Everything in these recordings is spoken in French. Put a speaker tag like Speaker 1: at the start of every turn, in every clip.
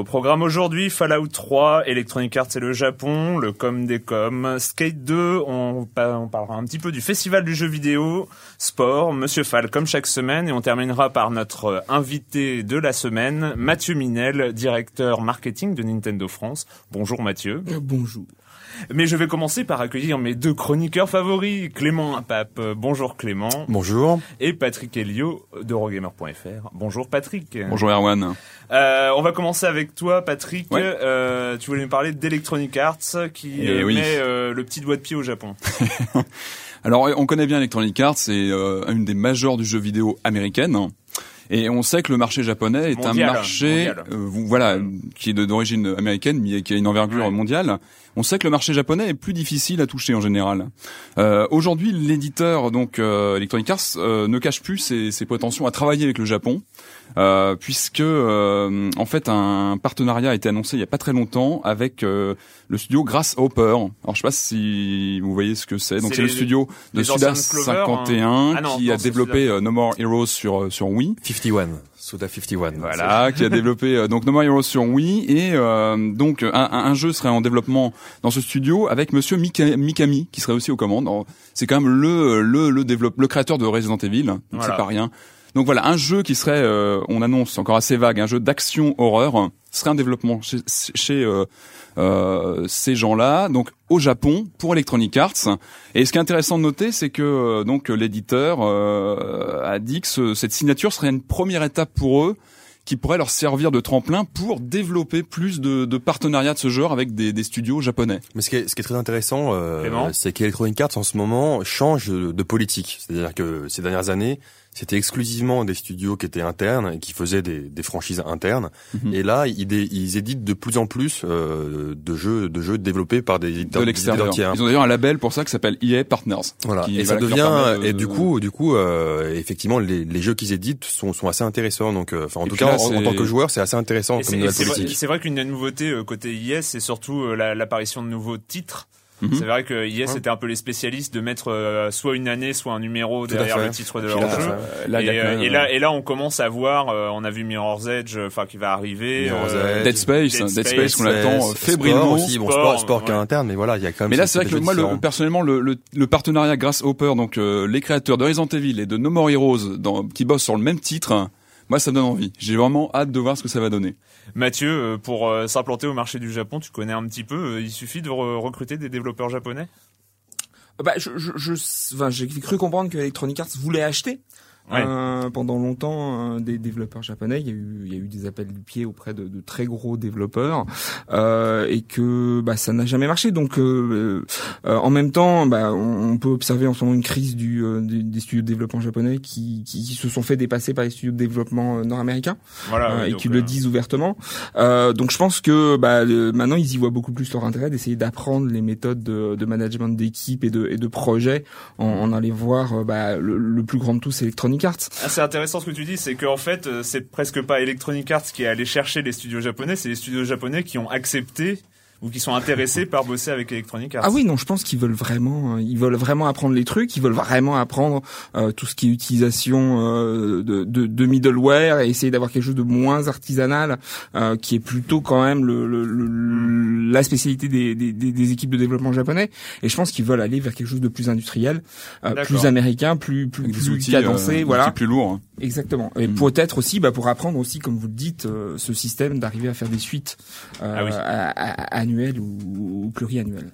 Speaker 1: Au programme aujourd'hui, Fallout 3, Electronic Arts et le Japon, le com des com, Skate 2, on, parlera un petit peu du festival du jeu vidéo, sport, Monsieur Fall comme chaque semaine, et on terminera par notre invité de la semaine, Mathieu Minel, directeur marketing de Nintendo France. Bonjour Mathieu.
Speaker 2: Euh, bonjour.
Speaker 1: Mais je vais commencer par accueillir mes deux chroniqueurs favoris, Clément Impape. Bonjour Clément.
Speaker 3: Bonjour.
Speaker 1: Et Patrick Elio d'Eurogamer.fr. Bonjour Patrick.
Speaker 3: Bonjour Erwan.
Speaker 1: Euh, on va commencer avec toi Patrick. Euh, tu voulais nous parler d'Electronic Arts qui
Speaker 3: Eh
Speaker 1: euh, met euh, le petit doigt de pied au Japon.
Speaker 3: Alors on connaît bien Electronic Arts, c'est euh, une des majeures du jeu vidéo américaine. Et on sait que le marché japonais est
Speaker 1: Mondial,
Speaker 3: un marché,
Speaker 1: mondial.
Speaker 3: euh, voilà, qui est d'origine américaine, mais qui a une envergure
Speaker 1: Ouais.
Speaker 3: mondiale. On sait que le marché japonais est plus difficile à toucher en général. Euh, Aujourd'hui, l'éditeur donc euh, Electronic Arts euh, ne cache plus ses, ses prétentions à travailler avec le Japon, euh, puisque euh, en fait un partenariat a été annoncé il y a pas très longtemps avec euh, le studio Grasshopper. Alors je sais pas si vous voyez ce que c'est. Donc
Speaker 1: C'est
Speaker 3: le studio de Suda
Speaker 1: anciennes Clover,
Speaker 3: 51
Speaker 1: hein. Ah non,
Speaker 3: qui
Speaker 1: non,
Speaker 3: a développé
Speaker 1: Suda.
Speaker 3: euh, No More Heroes sur euh, sur Wii.
Speaker 2: 51. Suda 51.
Speaker 3: Voilà, qui a développé euh, donc No More Heroes sur Wii et euh, donc un, un- un jeu serait en développement dans ce studio avec Monsieur Mika- Mikami qui serait aussi aux commandes. C'est quand même le le le développe le créateur de Resident Evil, donc
Speaker 1: Voilà.
Speaker 3: c'est pas rien. Donc voilà, un jeu qui serait, euh, on annonce encore assez vague, un jeu d'action horreur serait un développement chez, chez euh, euh, ces gens-là, donc au Japon pour Electronic Arts. Et ce qui est intéressant de noter, c'est que euh, donc l'éditeur euh, a dit que ce- cette signature serait une première étape pour eux qui pourrait leur servir de tremplin pour développer plus de, de partenariats de ce genre avec des, des studios japonais.
Speaker 2: Mais ce qui est, ce qui est très intéressant, euh, c'est qu'Electronic Arts en ce moment change de, de politique. C'est-à-dire que ces dernières années, c'était exclusivement des studios qui étaient internes et qui faisaient des, des franchises internes.
Speaker 3: Mhm.
Speaker 2: Et là, ils, ils éditent de plus en plus euh, de jeux, de jeux développés par des éditeurs
Speaker 3: de l'extérieur. Ils ont d'ailleurs un label pour ça qui s'appelle EA Partners.
Speaker 2: Voilà.
Speaker 3: Qui,
Speaker 2: et ça
Speaker 3: voilà,
Speaker 2: devient
Speaker 3: de-
Speaker 2: et du coup, du coup, euh, effectivement, les, les jeux qu'ils éditent sont, sont assez intéressants. Donc, euh, enfin, en
Speaker 3: Et
Speaker 2: tout cas,
Speaker 3: là,
Speaker 2: en, tant que joueur, c'est assez intéressant
Speaker 1: c'est- vrai, vrai qu'une des nouveautés euh, côté IS, c'est surtout euh, la- l'apparition de nouveaux titres.
Speaker 3: Mhm.
Speaker 1: C'est vrai que IS
Speaker 2: Ouais.
Speaker 1: était un peu les spécialistes de mettre euh, soit une année, soit un numéro
Speaker 2: Tout
Speaker 1: derrière le titre de leur
Speaker 2: là,
Speaker 1: jeu.
Speaker 2: euh,
Speaker 3: là,
Speaker 1: et, là, et là, on commence à voir. euh, on a vu Mirror's Edge, euh, enfin qui va arriver.
Speaker 2: Mirror's
Speaker 1: euh,
Speaker 2: Edge,
Speaker 3: Dead Space,
Speaker 1: Dead
Speaker 3: Dead
Speaker 1: Space,
Speaker 3: Space qu'on attend
Speaker 2: Sport
Speaker 3: fébrilement.
Speaker 2: aussi, bon,
Speaker 1: Sport,
Speaker 2: sport, sport qui est
Speaker 1: ouais.
Speaker 2: interne, mais voilà, il y a quand même.
Speaker 3: Mais là,
Speaker 2: ces-
Speaker 3: c'est vrai que moi, le, personnellement, le, le, le partenariat Grasshopper, donc euh, les créateurs de Resident Evil et de No More Heroes, dans, qui bossent sur le même titre, moi, ça me donne envie. J'ai vraiment hâte de voir ce que ça va donner.
Speaker 1: Mathieu, euh, pour euh, s'implanter au marché du Japon, tu connais un petit peu. euh, il suffit de re- recruter des développeurs japonais?
Speaker 4: Bah, je, je, je- enfin, j'ai cru comprendre que Electronic Arts voulait acheter euh, pendant longtemps euh, des développeurs japonais. Il y a eu, il y a eu des appels du pied auprès de, de très gros développeurs euh, et que bah, ça n'a jamais marché. Donc, euh, euh, en même temps, bah, on, peut observer en ce moment une crise du, des studios de développement japonais qui, qui, se sont fait dépasser par les studios de développement nord-américains voilà, et qui le disent ouvertement. donc, je pense que bah, maintenant ils y voient beaucoup plus leur intérêt d'essayer d'apprendre les méthodes de, de management d'équipe et de, et de projet en, en allant voir bah, le, le, plus grand de tous, Electronic
Speaker 1: ah, c'est intéressant ce que tu dis, c'est qu'en fait, euh, c'est presque pas Electronic Arts qui est allé chercher les studios japonais, c'est les studios japonais qui ont accepté ou qui sont intéressés par bosser avec Electronic Arts.
Speaker 4: Ah oui, non, je pense qu'ils veulent vraiment, euh, ils veulent vraiment apprendre les trucs, ils veulent vraiment apprendre euh, tout ce qui est utilisation euh, de, de, de, middleware et essayer d'avoir quelque chose de moins artisanal, euh, qui est plutôt quand même le, le, le la spécialité des, des, des, équipes de développement japonais. Et je pense qu'ils veulent aller vers quelque chose de plus industriel, plus américain, plus plus, plus outils, cadencé, voilà,
Speaker 3: plus lourd. Hein.
Speaker 4: Exactement. Et mm. peut-être aussi, bah, pour apprendre aussi, comme vous le dites, ce système d'arriver à faire des suites ah oui. à, à, à annuel ou, pluriannuel.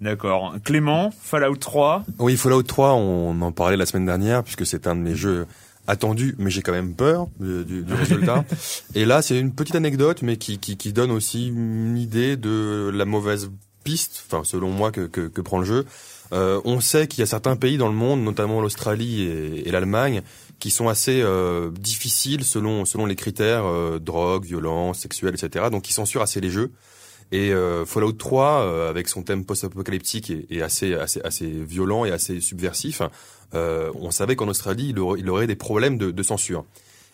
Speaker 1: D'accord. Clément, Fallout 3
Speaker 2: Oui, Fallout 3, on en parlait la semaine dernière, puisque c'est un de mes jeux attendus, mais j'ai quand même peur du, résultat. Et là, c'est une petite anecdote, mais qui, qui, donne aussi une idée de la mauvaise piste, enfin selon moi, que, que, prend le jeu. Euh, on sait qu'il y a certains pays dans le monde, notamment l'Australie et, l'Allemagne, qui sont assez euh, difficiles selon selon les critères euh, drogue, violence, sexuelle, etc. Donc qui censurent assez les jeux. Et euh, Fallout 3, euh, avec son thème post-apocalyptique et, assez, assez, assez violent et assez subversif, euh, on savait qu'en Australie, il aurait, il aurait des problèmes de, de, censure.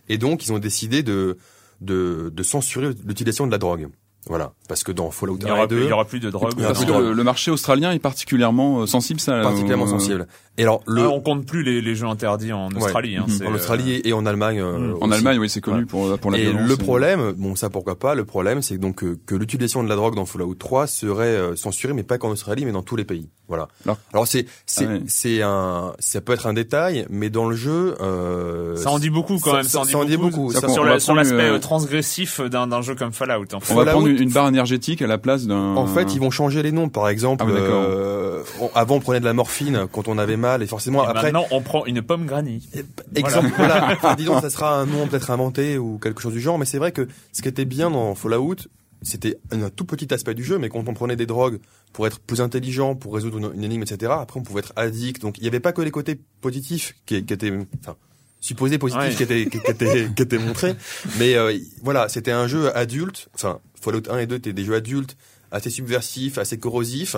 Speaker 2: Et donc, ils ont décidé de, de, de censurer l'utilisation de la drogue. Voilà, parce que dans Fallout 1 et 2,
Speaker 1: il y aura plus de drogue.
Speaker 3: Parce que le, marché australien est particulièrement euh, sensible, ça.
Speaker 2: Particulièrement sensible. Et alors, le...
Speaker 1: Ah, on compte plus les, les jeux interdits en Australie. Hein,
Speaker 2: en Australie et en Allemagne.
Speaker 3: Euh, en Allemagne, oui, c'est connu pour pour la.
Speaker 2: Et le problème, bon, ça pourquoi pas. Le problème, c'est donc que, que l'utilisation de la drogue dans Fallout 3 serait euh, censurée, mais pas qu'en Australie, mais dans tous les pays. Voilà. Alors, c'est c'est ah c'est un, ça peut être un détail, mais dans le jeu,
Speaker 1: euh, ça en dit beaucoup quand même. Ça, en dit beaucoup. sur l'aspect transgressif d'un jeu comme Fallout.
Speaker 3: On va prendre une barre énergétique à la place d'un.
Speaker 2: En fait, ils vont changer les noms. Par exemple, ah euh, avant on prenait de la morphine quand on avait mal et forcément après.
Speaker 1: Maintenant, on prend une pomme granny.
Speaker 2: Exemple, voilà. disons, ça sera un nom peut-être inventé ou quelque chose du genre. Mais c'est vrai que ce qui était bien dans Fallout, c'était un tout petit aspect du jeu, mais quand on prenait des drogues pour être plus intelligent, pour résoudre une, énigme, etc. Après, on pouvait être addict. Donc, il n'y avait pas que les côtés positifs qui, qui étaient, enfin, supposés positifs qui étaient qui, étaient qui étaient montrés. Mais euh, voilà, c'était un jeu adulte. Enfin, Fallout 1 et 2 étaient des jeux adultes, assez subversifs, assez corrosifs.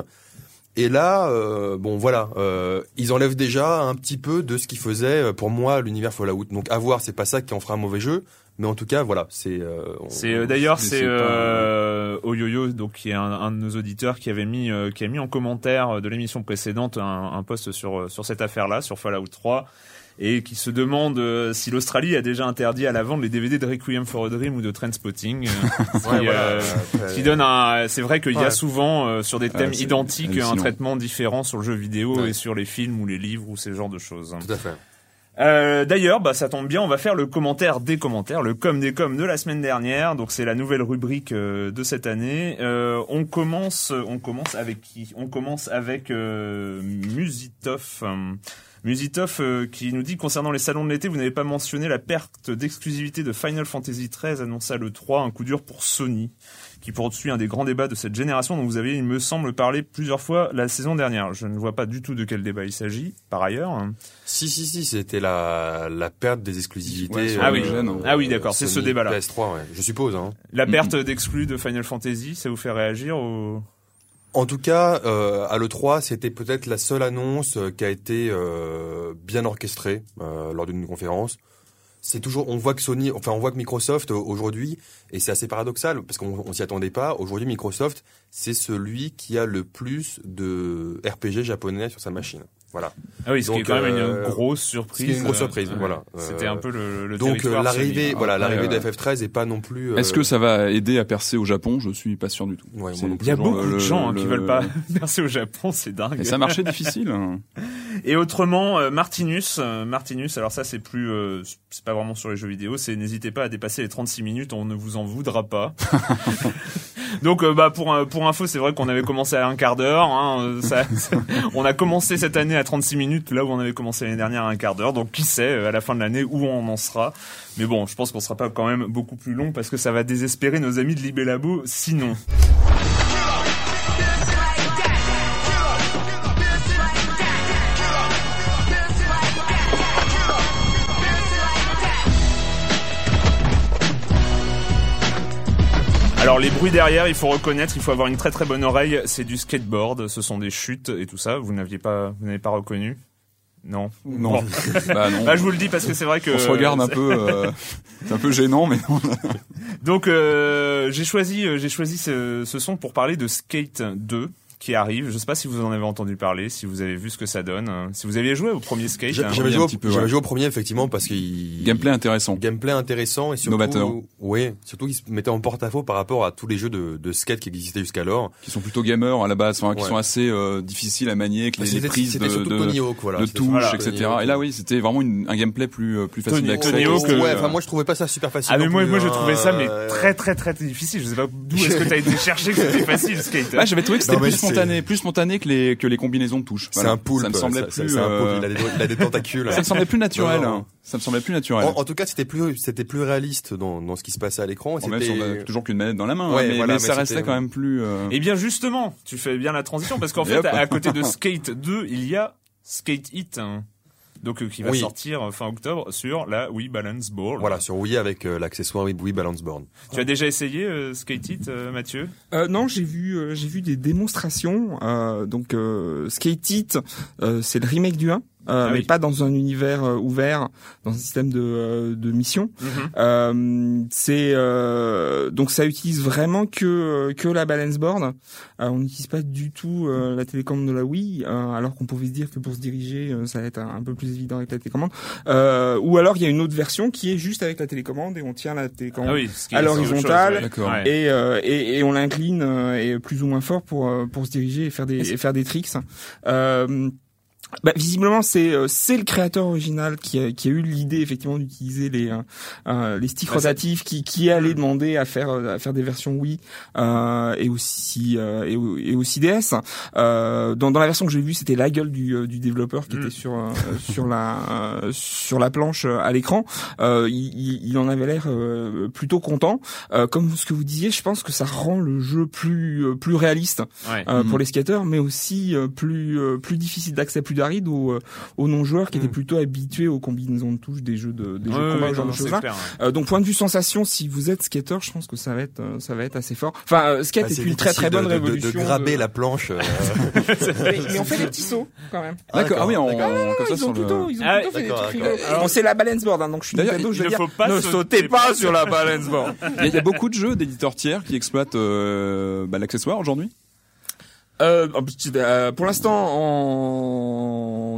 Speaker 2: Et là, euh, bon voilà, euh, ils enlèvent déjà un petit peu de ce qui faisait euh, pour moi l'univers Fallout. Donc à voir, c'est pas ça qui en fera un mauvais jeu, mais en tout cas voilà, c'est. Euh,
Speaker 1: c'est d'ailleurs c'est euh, Oyoyo donc qui est un, un, de nos auditeurs qui avait mis qui a mis en commentaire de l'émission précédente un, un post sur sur cette affaire-là sur Fallout 3 et qui se demande euh, si l'Australie a déjà interdit à la vente les DVD de Requiem for a Dream ou de Trendspotting. Euh, qui, euh, qui, donne un. C'est vrai qu'il y a souvent sur des thèmes identiques un traitement différent sur le jeu vidéo et sur les films ou les livres ou ces genres de choses.
Speaker 2: Tout à fait.
Speaker 1: Euh, D'ailleurs, bah, ça tombe bien, on va faire le commentaire des commentaires, le com des com de la semaine dernière. Donc c'est la nouvelle rubrique de cette année. Euh, on commence, on commence avec qui? On commence avec euh, Musitoff. Musitov euh, qui nous dit concernant les salons de l'été, vous n'avez pas mentionné la perte d'exclusivité de Final Fantasy XIII annonça le 3, un coup dur pour Sony, qui poursuit un des grands débats de cette génération dont vous avez, il me semble, parlé plusieurs fois la saison dernière. Je ne vois pas du tout de quel débat il s'agit, par ailleurs.
Speaker 2: Si, si, si, c'était la, la perte des exclusivités.
Speaker 1: ah, oui. ah oui, d'accord, c'est ce débat-là.
Speaker 2: PS3, ouais, je suppose. Hein.
Speaker 1: La perte d'exclus de Final Fantasy, ça vous fait réagir au...
Speaker 2: En tout cas, euh, à l'E3, c'était peut-être la seule annonce euh, qui a été euh, bien orchestrée euh, lors d'une conférence. C'est toujours, on voit que Sony, enfin on voit que Microsoft aujourd'hui, et c'est assez paradoxal parce qu'on on, s'y attendait pas. Aujourd'hui, Microsoft, c'est celui qui a le plus de RPG japonais sur sa machine. Voilà.
Speaker 1: Ah oui, ce qui est quand même une euh, grosse surprise.
Speaker 2: une grosse surprise, voilà.
Speaker 1: C'était un peu le, le
Speaker 2: Donc euh, l'arrivée, voilà, l'arrivée de FF13 est pas non plus.
Speaker 3: Est-ce que ça va aider à percer au Japon? Je suis pas sûr du tout.
Speaker 1: Ouais, Il y a beaucoup de gens hein, qui veulent pas percer au Japon, c'est dingue.
Speaker 3: Et ça marchait difficile. Hein.
Speaker 1: Et autrement, euh, Martinus, Martinus. Alors ça, c'est plus, c'est pas vraiment sur les jeux vidéo. C'est n'hésitez pas à dépasser les 36 minutes, on ne vous en voudra pas. Donc euh, bah pour pour info, c'est vrai qu'on avait commencé à un quart d'heure. Hein, ça, on a commencé cette année à 36 minutes, là où on avait commencé l'année dernière à un quart d'heure. Donc qui sait à la fin de l'année où on en sera. Mais bon, je pense qu'on sera pas quand même beaucoup plus long parce que ça va désespérer nos amis de Libellabo sinon. Alors les bruits derrière, il faut reconnaître, il faut avoir une très très bonne oreille. C'est du skateboard, ce sont des chutes et tout ça. Vous n'aviez pas, vous n'avez pas reconnu? Non?
Speaker 3: Non.
Speaker 1: Bon.
Speaker 3: bah non.
Speaker 1: Bah, je vous le dis parce que c'est vrai que
Speaker 3: On se regarde un peu. euh, c'est un peu gênant, mais non.
Speaker 1: Donc euh, j'ai choisi euh, j'ai choisi ce, ce son pour parler de Skate 2 qui arrive. Je sais pas si vous en avez entendu parler, si vous avez vu ce que ça donne, si vous aviez joué au premier Skate. Hein.
Speaker 2: J'avais joué, au-
Speaker 3: petit peu,
Speaker 2: j'avais
Speaker 3: ouais.
Speaker 2: joué au premier effectivement parce qu'il
Speaker 3: Gameplay intéressant.
Speaker 2: gameplay intéressant et surtout
Speaker 3: Novateur.
Speaker 2: oui surtout qu'il se mettait en porte-à-faux par rapport à tous les jeux de, de skate qui existaient jusqu'alors
Speaker 3: Qui sont plutôt gamers à la base, enfin, qui sont assez euh, difficiles à manier, que les, les prises de, de,
Speaker 2: Tony Hawk voilà
Speaker 3: de touches,
Speaker 2: surtout
Speaker 3: etc.
Speaker 2: Tony Hawk.
Speaker 3: Et là, oui, c'était vraiment une, un gameplay plus euh, plus facile d'accès.
Speaker 1: Tony Hawk, euh,
Speaker 2: ouais enfin moi je trouvais pas ça super facile
Speaker 1: Ah mais moi,
Speaker 2: plus,
Speaker 1: moi je
Speaker 2: hein.
Speaker 1: trouvais ça mais
Speaker 2: Euh,
Speaker 1: très très très difficile. Je sais pas d'où est-ce que t'as été chercher que c'était facile Skate.
Speaker 3: Ah, j'avais trouvé que c'était Spontané, plus spontané que les que les combinaisons de touches.
Speaker 2: c'est un poulpe
Speaker 3: Ça me semblait
Speaker 2: ça-
Speaker 3: plus.
Speaker 2: c'est un poulpe
Speaker 3: euh,
Speaker 2: il a des, il a des tentacules
Speaker 3: Ça me semblait plus naturel.
Speaker 2: Non, non.
Speaker 3: hein. Ça me semblait plus naturel.
Speaker 2: en, en tout cas c'était plus c'était plus réaliste dans, dans ce qui se passait à l'écran et
Speaker 3: Bon, même si on
Speaker 2: c'était
Speaker 3: a toujours qu'une manette dans la main,
Speaker 2: Ouais,
Speaker 3: hein, mais,
Speaker 2: voilà,
Speaker 3: mais
Speaker 2: mais
Speaker 3: ça restait quand même plus. euh,
Speaker 1: Eh bien justement, tu fais bien la transition parce qu'en
Speaker 3: Et
Speaker 1: fait
Speaker 3: hop.
Speaker 1: à, à côté de Skate 2, il y a Skate Hit. hein. Donc euh, qui va
Speaker 2: Oui.
Speaker 1: sortir euh, fin octobre sur la Wii Balance Board.
Speaker 2: voilà sur Wii avec euh, l'accessoire Wii, Balance Board
Speaker 1: Tu as déjà essayé euh, Skate euh, Mathieu?
Speaker 4: Euh, non, j'ai vu, euh, j'ai vu des démonstrations. Euh, donc, euh, Skate It, euh, c'est le remake du 1, euh,
Speaker 1: Ah
Speaker 4: mais
Speaker 1: oui.
Speaker 4: pas dans un univers euh, ouvert, dans un système de, euh, de mission.
Speaker 1: Mhm.
Speaker 4: Euh, c'est euh, donc ça utilise vraiment que que la balance board. Euh, on n'utilise pas du tout euh, la télécommande de la Wii, euh, alors qu'on pouvait se dire que pour se diriger, euh, ça va être un, un peu plus évident avec la télécommande. Euh, ou alors il y a une autre version qui est juste avec la télécommande et on tient la télécommande
Speaker 1: Ah oui,
Speaker 4: À l'horizontale.
Speaker 1: ouais.
Speaker 4: Et, euh, et, et on l'incline euh, et plus ou moins fort pour euh, pour se diriger et faire des et faire des tricks. Euh, bah, visiblement, c'est euh, c'est le créateur original qui a, qui a eu l'idée effectivement d'utiliser les euh, euh, les sticks
Speaker 1: Bah,
Speaker 4: rotatifs, qui qui allait demander à faire euh, à faire des versions Wii euh, et aussi euh, et, et aussi DS. Euh, dans dans la version que j'ai vue, c'était la gueule du du développeur qui
Speaker 1: Mm.
Speaker 4: était sur euh, sur la euh, sur la planche à l'écran. Euh, il, il- il en avait l'air euh, plutôt content. Euh, comme ce que vous disiez, je pense que ça rend le jeu plus plus réaliste
Speaker 1: Ouais.
Speaker 4: pour les skateurs, mais aussi euh, plus euh, plus difficile d'accès, plus aride aux, euh, aux non-joueurs qui étaient plutôt habitués aux combinaisons de touches des jeux de des jeux de
Speaker 1: Ouais,
Speaker 4: combat,
Speaker 1: ouais,
Speaker 4: ce genre
Speaker 1: non,
Speaker 4: de
Speaker 1: ouais.
Speaker 4: Euh, donc point de vue sensation, si vous êtes skateur, je pense que ça va être euh, ça va être assez fort. Enfin, euh, skate
Speaker 2: Ah,
Speaker 4: est
Speaker 2: c'est
Speaker 4: une très très bonne
Speaker 2: de, de- de-
Speaker 4: révolution.
Speaker 2: de graber
Speaker 4: de-
Speaker 2: la planche euh,
Speaker 4: mais, mais on fait des petits sauts quand même.
Speaker 3: D'accord. Ah oui, on, comme ça
Speaker 4: ils ont
Speaker 3: le-
Speaker 4: plutôt, ils ont
Speaker 1: Ah,
Speaker 4: plutôt fait des trucs la balance board, hein, donc je suis
Speaker 3: D'ailleurs,
Speaker 1: il
Speaker 4: veux
Speaker 1: ne
Speaker 4: dire,
Speaker 1: faut pas
Speaker 4: ne
Speaker 1: sauter
Speaker 4: sautez pas sur la balance board.
Speaker 3: Il y, a- beaucoup de jeux d'éditeurs tiers qui exploitent bah, l'accessoire aujourd'hui.
Speaker 4: Euh, pour l'instant, en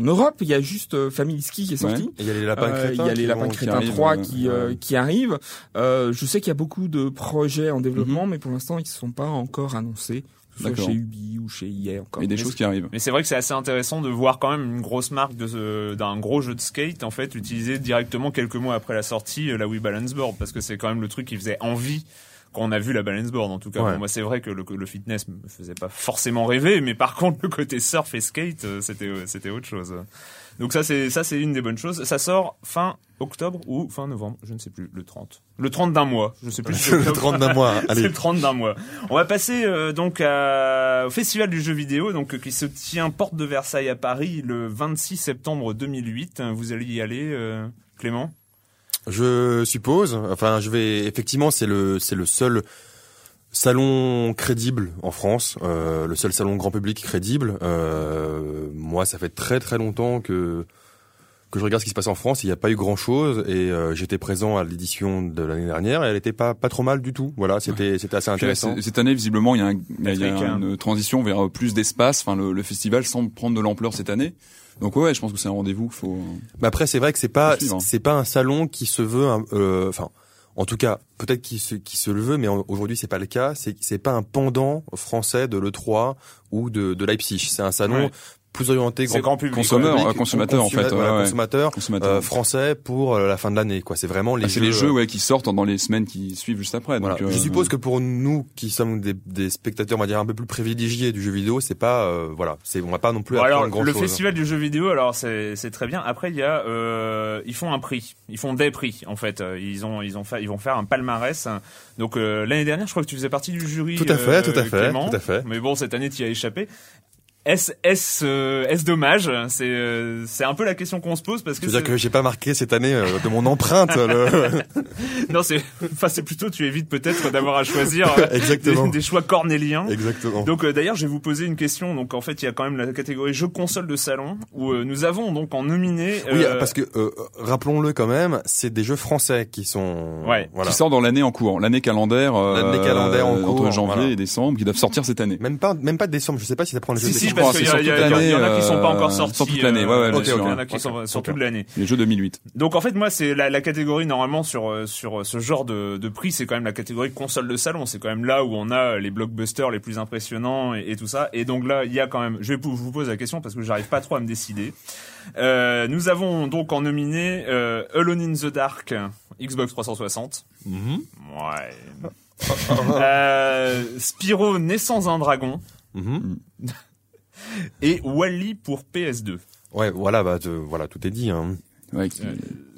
Speaker 4: Europe, il y a juste euh, Family Ski qui est sorti.
Speaker 2: Et il y a les lapins
Speaker 4: Euh,
Speaker 2: crétins
Speaker 4: Il y a les
Speaker 2: qui
Speaker 4: lapins
Speaker 2: vont-
Speaker 3: qui
Speaker 4: crétins
Speaker 3: arrivent,
Speaker 4: 3
Speaker 3: euh,
Speaker 4: qui, euh,
Speaker 2: ouais.
Speaker 4: qui arrivent. Euh, je sais qu'il y a beaucoup de projets en développement, mais pour l'instant, ils ne sont pas encore annoncés. Soit chez Ubi ou chez EA encore.
Speaker 3: Il y a des
Speaker 1: Mais
Speaker 3: choses qui arrivent.
Speaker 1: Mais c'est vrai que c'est assez intéressant de voir quand même une grosse marque d'un gros jeu de skate en fait utiliser directement quelques mois après la sortie la Wii Balance Board parce que c'est quand même le truc qui faisait envie quand on a vu la balance board en tout cas
Speaker 2: Ouais.
Speaker 1: Bon, moi c'est vrai que le, le fitness me faisait pas forcément rêver mais par contre le côté surf et skate euh, c'était euh, c'était autre chose donc ça c'est ça c'est une des bonnes choses ça sort fin octobre ou fin novembre je ne sais plus le 30 le 30 d'un mois je sais plus si c'est
Speaker 2: le
Speaker 1: octobre.
Speaker 2: 30 d'un mois.
Speaker 1: C'est
Speaker 2: Allez.
Speaker 1: le 30 d'un mois. On va passer euh, donc à- au festival du jeu vidéo, donc qui se tient porte de Versailles à Paris le 26 septembre 2008. Vous allez y aller, euh, Clément?
Speaker 2: Je suppose. Enfin, je vais. Effectivement, c'est le c'est le seul salon crédible en France, euh, le seul salon grand public crédible. Euh, moi, ça fait très très longtemps que que je regarde ce qui se passe en France. Il n'y a pas eu grand chose et euh, j'étais présent à l'édition de l'année dernière et elle était pas pas trop mal du tout. Voilà, c'était c'était assez
Speaker 3: là,
Speaker 2: intéressant.
Speaker 3: cette année, visiblement, il y a, un- y a- il y a
Speaker 1: Patrick, hein.
Speaker 3: une transition vers euh, plus d'espace. Enfin, le, le festival semble prendre de l'ampleur cette année. Donc ouais, je pense que c'est un rendez-vous. qu'il Faut.
Speaker 2: Mais après, c'est vrai que c'est pas
Speaker 3: hein.
Speaker 2: c'est pas un salon qui se veut. euh, Enfin, en tout cas, peut-être qu'il se qui se le veut, mais aujourd'hui c'est pas le cas. C'est c'est pas un pendant français de le 3 ou de de Leipzig. C'est un salon
Speaker 1: Ouais.
Speaker 2: Plus orienté
Speaker 1: C'est grand public.
Speaker 3: Euh, consommateur, en fait,
Speaker 2: voilà,
Speaker 3: ouais,
Speaker 2: consommateur,
Speaker 3: Consommateur.
Speaker 2: euh, français pour euh, la fin de l'année. Quoi, c'est vraiment les
Speaker 3: Ah, c'est
Speaker 2: jeux.
Speaker 3: les jeux
Speaker 2: euh,
Speaker 3: ouais, qui sortent dans les semaines qui suivent juste après.
Speaker 2: voilà.
Speaker 3: Donc, euh,
Speaker 2: Je suppose que pour nous qui sommes des, des spectateurs, on va dire un peu plus privilégiés du jeu vidéo, c'est pas euh, voilà, c'est on va pas non plus
Speaker 1: Bon, alors,
Speaker 2: grand
Speaker 1: le
Speaker 2: chose.
Speaker 1: festival du jeu vidéo, alors c'est c'est très bien. Après, il y a, euh, ils font un prix, ils font des prix en fait. Ils ont, ils ont fait, ils vont faire un palmarès. Donc euh, l'année dernière, je crois que tu faisais partie du jury.
Speaker 2: Tout à fait,
Speaker 1: euh,
Speaker 2: tout à fait,
Speaker 1: Clément.
Speaker 2: tout à fait.
Speaker 1: Mais bon, cette année, tu y as échappé. Est-ce est-ce euh, est-ce dommage C'est euh, c'est un peu la question qu'on se pose parce que
Speaker 2: Je veux dire
Speaker 1: c'est-
Speaker 2: que j'ai pas marqué cette année euh, de mon empreinte. le...
Speaker 1: non c'est enfin c'est plutôt tu évites peut-être d'avoir à choisir euh,
Speaker 2: Exactement.
Speaker 1: des, des choix cornéliens.
Speaker 2: Exactement.
Speaker 1: Donc euh, d'ailleurs, je vais vous poser une question. Donc en fait, il y a quand même la catégorie jeux console de salon où euh, nous avons donc en nominé.
Speaker 2: oui, parce que euh, rappelons-le quand même, c'est des jeux français qui sont.
Speaker 1: Ouais.
Speaker 2: Voilà.
Speaker 3: qui sort dans l'année en cours, l'année calendaire, euh,
Speaker 2: L'année calendaire en cours,
Speaker 3: entre janvier
Speaker 2: voilà.
Speaker 3: et décembre, qui doivent sortir cette année.
Speaker 2: Même pas, même pas de décembre. Je sais pas si ça prend le jeu
Speaker 1: Si
Speaker 2: de
Speaker 1: si
Speaker 3: c'est
Speaker 1: qu'il y,
Speaker 3: sur toute
Speaker 1: il en a qui sont pas
Speaker 3: euh,
Speaker 1: encore sortis.
Speaker 3: sur toute l'année, ouais, ouais,
Speaker 1: euh, il y
Speaker 2: sûr.
Speaker 1: en a qui sont sur toute l'année.
Speaker 3: Les jeux 2008.
Speaker 1: Donc en fait moi c'est la, la catégorie normalement sur euh, sur ce genre de, de prix c'est quand même la catégorie console de salon c'est quand même là où on a les blockbusters les plus impressionnants et, et tout ça et donc là il y a quand même je vais vous poser la question parce que j'arrive pas trop à me décider euh, nous avons donc en nominé euh, Alone in the Dark Xbox 360
Speaker 2: Mhm.
Speaker 1: ouais euh, Spyro naissance un dragon
Speaker 2: Mhm.
Speaker 1: Et Wally pour PS2
Speaker 2: Ouais, voilà, bah, te- voilà, tout est dit. Hein.
Speaker 3: Ouais, qui-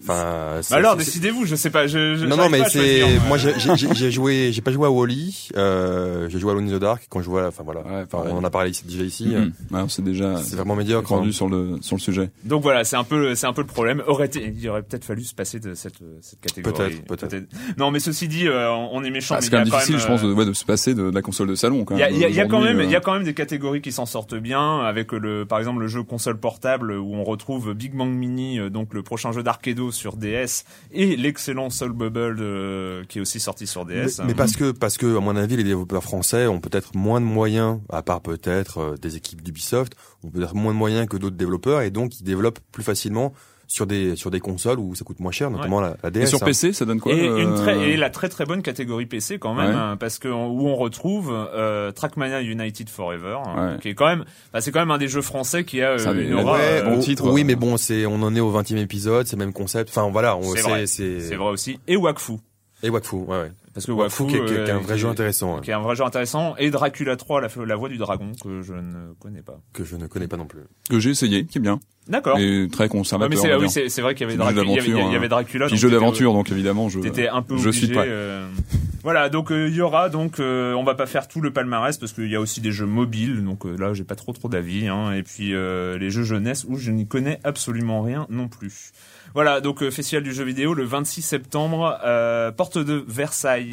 Speaker 2: Enfin,
Speaker 1: Bah alors décidez-vous je sais pas je, je
Speaker 2: Non, non, mais c'est
Speaker 1: moi.
Speaker 2: j'ai- joué, j'ai pas joué à Wally, euh, j'ai joué à Alone in the Dark quand je vois, enfin voilà,
Speaker 3: Ouais,
Speaker 2: enfin
Speaker 3: pareil.
Speaker 2: on en a parlé ici, déjà ici.
Speaker 3: Ouais, c'est déjà
Speaker 2: c'est vraiment médiocre. hein.
Speaker 3: rendu sur le sur le sujet.
Speaker 1: Donc voilà, c'est un peu, c'est un peu le problème. Aurait il aurait peut-être fallu se passer de cette, cette catégorie.
Speaker 2: Peut-être, peut-être.
Speaker 1: Non, mais ceci dit, euh, on est méchant.
Speaker 3: Ah, c'est quand
Speaker 1: a
Speaker 3: même difficile, je
Speaker 1: euh,
Speaker 3: pense, de, ouais, de se passer de, de la console de salon. Quand
Speaker 1: Il y a,
Speaker 3: même,
Speaker 1: il y y a quand même, il y
Speaker 3: euh,
Speaker 1: a quand même des catégories qui s'en sortent bien, avec le, par exemple, le jeu console portable où on retrouve Big Bang Mini, euh, donc le prochain jeu d'Arcado sur DS, et l'excellent Soul Bubble euh, qui est aussi sorti sur
Speaker 2: Mais,
Speaker 1: DS.
Speaker 2: mais parce que parce que à mon avis les développeurs français ont peut-être moins de moyens à part peut-être euh, des équipes d'Ubisoft ont peut-être moins de moyens que d'autres développeurs et donc ils développent plus facilement sur des sur des consoles où ça coûte moins cher notamment la, la DS
Speaker 3: Et sur
Speaker 2: hein.
Speaker 3: PC, ça donne quoi
Speaker 1: et,
Speaker 3: euh,
Speaker 1: une très, et la très très bonne catégorie PC quand même,
Speaker 3: Ouais.
Speaker 1: hein, parce que où on retrouve euh, Trackmania United Forever, hein,
Speaker 3: Ouais.
Speaker 1: qui est quand même, bah, c'est quand même un des jeux français qui a euh, une aura.
Speaker 2: Ouais,
Speaker 1: euh,
Speaker 3: bon titre.
Speaker 2: oui mais bon c'est on en est au 20e épisode c'est le même concept enfin voilà
Speaker 1: C'est
Speaker 2: c'est
Speaker 1: vrai.
Speaker 2: c'est
Speaker 1: vrai aussi. Et Wakfu.
Speaker 2: et Wakfu ouais, ouais.
Speaker 1: Parce que
Speaker 2: Wakfu
Speaker 1: Wakfu,
Speaker 2: qui est, qui est- qui est un
Speaker 1: euh,
Speaker 2: vrai jeu intéressant
Speaker 1: qui est un vrai jeu intéressant. Et Dracula 3, la, la voix du dragon, que je ne connais pas.
Speaker 2: que je ne connais pas non plus
Speaker 3: que j'ai essayé, qui est bien,
Speaker 1: D'accord.
Speaker 3: et très
Speaker 1: Ouais,
Speaker 3: conservateur.
Speaker 1: mais c'est, ah oui, c'est, vrai qu'il y avait Dracula. Il y avait, il y avait
Speaker 3: hein.
Speaker 1: Dracula. Donc
Speaker 3: jeu d'aventure, donc évidemment, je
Speaker 1: T'étais un peu
Speaker 3: je
Speaker 1: obligé.
Speaker 3: suis prêt.
Speaker 1: euh, Voilà, donc euh, il y aura donc euh, on va pas faire tout le palmarès parce qu'il y a aussi des jeux mobiles, donc euh, là j'ai pas trop trop d'avis. Hein, et puis euh, les jeux jeunesse où je n'y connais absolument rien non plus. Voilà, donc euh, festival du jeu vidéo le 26 septembre, euh, porte de Versailles.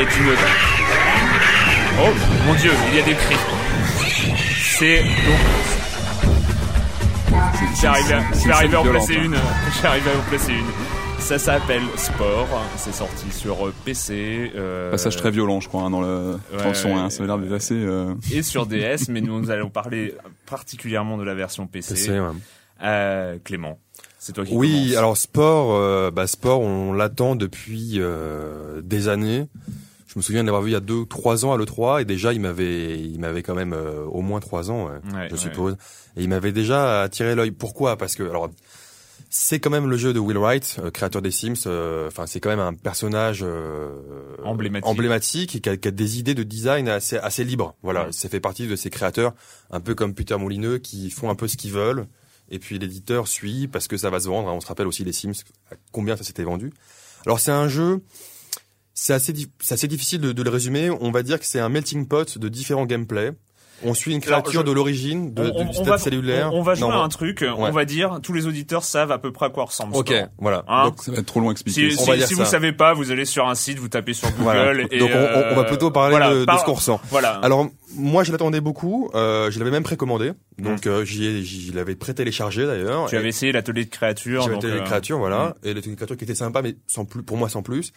Speaker 1: Est une. Oh mon dieu, il y a des cris. C'est donc. J'ai arrivé, à- en placer
Speaker 3: hein.
Speaker 1: une. J'ai arrivé à en placer une. Ça s'appelle Sport. C'est sorti sur euh, PC. euh,
Speaker 3: Passage très violent, je crois, hein, dans le, dans le son.
Speaker 1: ouais,
Speaker 3: hein, ça a l'air d'être assez. euh,
Speaker 1: Et sur DS, mais nous allons parler particulièrement de la version PC.
Speaker 2: PC, ouais.
Speaker 1: Euh, Clément, c'est toi qui
Speaker 2: Oui,
Speaker 1: commence.
Speaker 2: alors sport, euh, bah sport, on l'attend depuis euh, des années. Je me souviens de l'avoir vu il y a deux, trois ans à l'E3 et déjà il m'avait, il m'avait quand même euh, au moins trois ans, ouais, je suppose. Et il m'avait déjà attiré l'œil. Pourquoi? Parce que alors c'est quand même le jeu de Will Wright, euh, créateur des Sims. euh, Enfin, c'est quand même un personnage euh,
Speaker 1: Emblématique.
Speaker 2: emblématique et qui a, qui a des idées de design assez assez libres. Voilà,
Speaker 1: Ouais.
Speaker 2: ça fait partie de ces créateurs, un peu comme Peter Moulineux, qui font un peu ce qu'ils veulent. Et puis l'éditeur suit parce que ça va se vendre. hein. On se rappelle aussi les Sims, combien ça s'était vendu. Alors c'est un jeu, c'est assez, assez difficile de, de le résumer. On va dire que c'est un melting pot de différents gameplays. On suit une
Speaker 1: Alors,
Speaker 2: créature
Speaker 1: je-
Speaker 2: de l'origine, de,
Speaker 1: on,
Speaker 2: du
Speaker 1: on
Speaker 2: stade
Speaker 1: va,
Speaker 2: cellulaire.
Speaker 1: on, on va jouer
Speaker 2: Non,
Speaker 1: à un truc. On va dire, tous les auditeurs savent à peu près à quoi ressemble.
Speaker 2: Ok,
Speaker 1: Sport.
Speaker 2: voilà.
Speaker 1: Hein
Speaker 2: Donc,
Speaker 3: Ça va être trop long à expliquer.
Speaker 1: Si,
Speaker 2: On
Speaker 1: si,
Speaker 2: va dire
Speaker 1: si
Speaker 2: ça.
Speaker 1: vous savez pas, vous allez sur un site, vous tapez sur Google
Speaker 2: voilà.
Speaker 1: et
Speaker 2: Donc on, on- on va plutôt parler
Speaker 1: voilà,
Speaker 2: de, de ce qu'on ressent.
Speaker 1: Voilà.
Speaker 2: Alors moi je l'attendais beaucoup, euh, je l'avais même précommandé, donc euh, j'y ai- j'y l'avais pré-téléchargé d'ailleurs.
Speaker 1: Tu
Speaker 2: Et
Speaker 1: avais essayé l'atelier de créature.
Speaker 2: J'avais été les
Speaker 1: euh,
Speaker 2: créatures, voilà, et les créatures qui étaient sympas, mais sans plus, pour moi sans plus.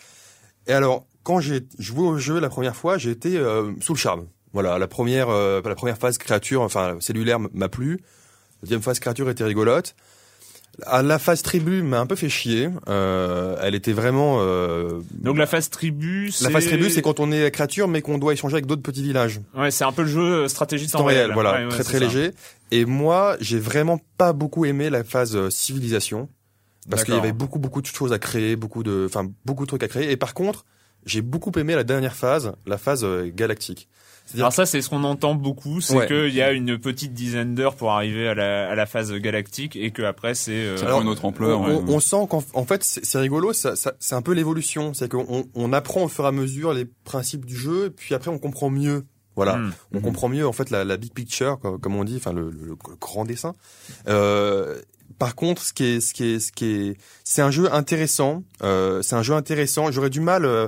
Speaker 2: Et alors quand j'ai joué au jeu la première fois, j'ai été euh, sous le charme. Voilà, la première, euh, la première phase créature, enfin cellulaire m'a plu. La deuxième phase créature était rigolote. La phase tribu m'a un peu fait chier. Euh, elle était vraiment. euh,
Speaker 1: Donc la phase tribu, c'est...
Speaker 2: la phase tribu, c'est quand on est créature, mais qu'on doit échanger avec d'autres petits villages.
Speaker 1: Ouais, c'est un peu le jeu euh, stratégie
Speaker 2: Temps
Speaker 1: temps
Speaker 2: réel, voilà,
Speaker 1: Ouais, ouais,
Speaker 2: très très
Speaker 1: ça.
Speaker 2: léger. Et moi, j'ai vraiment pas beaucoup aimé la phase euh, civilisation parce qu'il y avait beaucoup beaucoup de choses à créer, beaucoup de, enfin beaucoup de trucs à créer. Et par contre, j'ai beaucoup aimé la dernière phase, la phase euh, galactique.
Speaker 1: Alors ça, c'est ce qu'on entend beaucoup, c'est
Speaker 2: Ouais.
Speaker 1: qu'il y a une petite dizaine d'heures pour arriver à la, à la phase galactique et que après c'est. euh,
Speaker 3: une autre ampleur.
Speaker 2: On,
Speaker 3: ouais.
Speaker 2: on- sent qu'en en fait c'est rigolo, ça, ça- c'est un peu l'évolution, c'est qu'on on apprend au fur et à mesure les principes du jeu, et puis après on comprend mieux. Voilà,
Speaker 1: hmm.
Speaker 2: on comprend mieux en fait la, la big picture, comme, comme on dit, enfin le, le- le grand dessin. Euh, par contre, ce qui est, ce qui est, ce qui est, c'est un jeu intéressant. Euh, c'est un jeu intéressant. J'aurais du mal euh,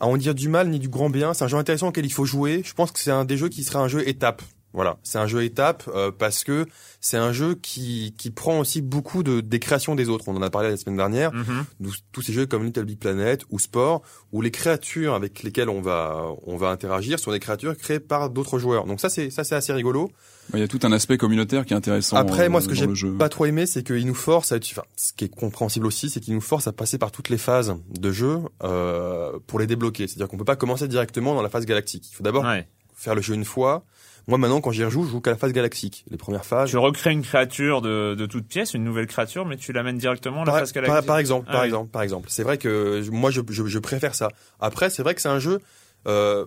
Speaker 2: à en dire du mal ni du grand bien. C'est un jeu intéressant auquel il faut jouer. Je pense que c'est un des jeux qui sera un jeu étape. Voilà, c'est un jeu étape euh, parce que c'est un jeu qui qui prend aussi beaucoup de des créations des autres. On en a parlé la semaine dernière.
Speaker 1: Mhm.
Speaker 2: Nous- tous ces jeux comme Little Big Planet ou Sport, où les créatures avec lesquelles on va on va interagir sont des créatures créées par d'autres joueurs. Donc ça c'est ça c'est assez rigolo.
Speaker 3: Il y a tout un aspect communautaire qui est intéressant.
Speaker 2: Après
Speaker 3: euh,
Speaker 2: moi ce que
Speaker 3: dans
Speaker 2: j'ai pas trop aimé c'est qu'il nous force à enfin, ce qui est compréhensible aussi c'est qu'il nous force à passer par toutes les phases de jeu euh, pour les débloquer. C'est-à-dire qu'on peut pas commencer directement dans la phase galactique. Il faut d'abord
Speaker 1: Ouais.
Speaker 2: faire le jeu une fois. Moi maintenant quand j'y rejoue je joue qu'à la phase galactique. Les premières phases.
Speaker 1: Tu recrées une créature de, de toute pièce, une nouvelle créature, mais tu l'amènes directement à la
Speaker 2: par,
Speaker 1: phase galactique.
Speaker 2: par exemple,
Speaker 1: Ah
Speaker 2: par
Speaker 1: oui.
Speaker 2: exemple, par exemple. C'est vrai que moi je, je, je préfère ça. Après, c'est vrai que c'est un jeu, euh,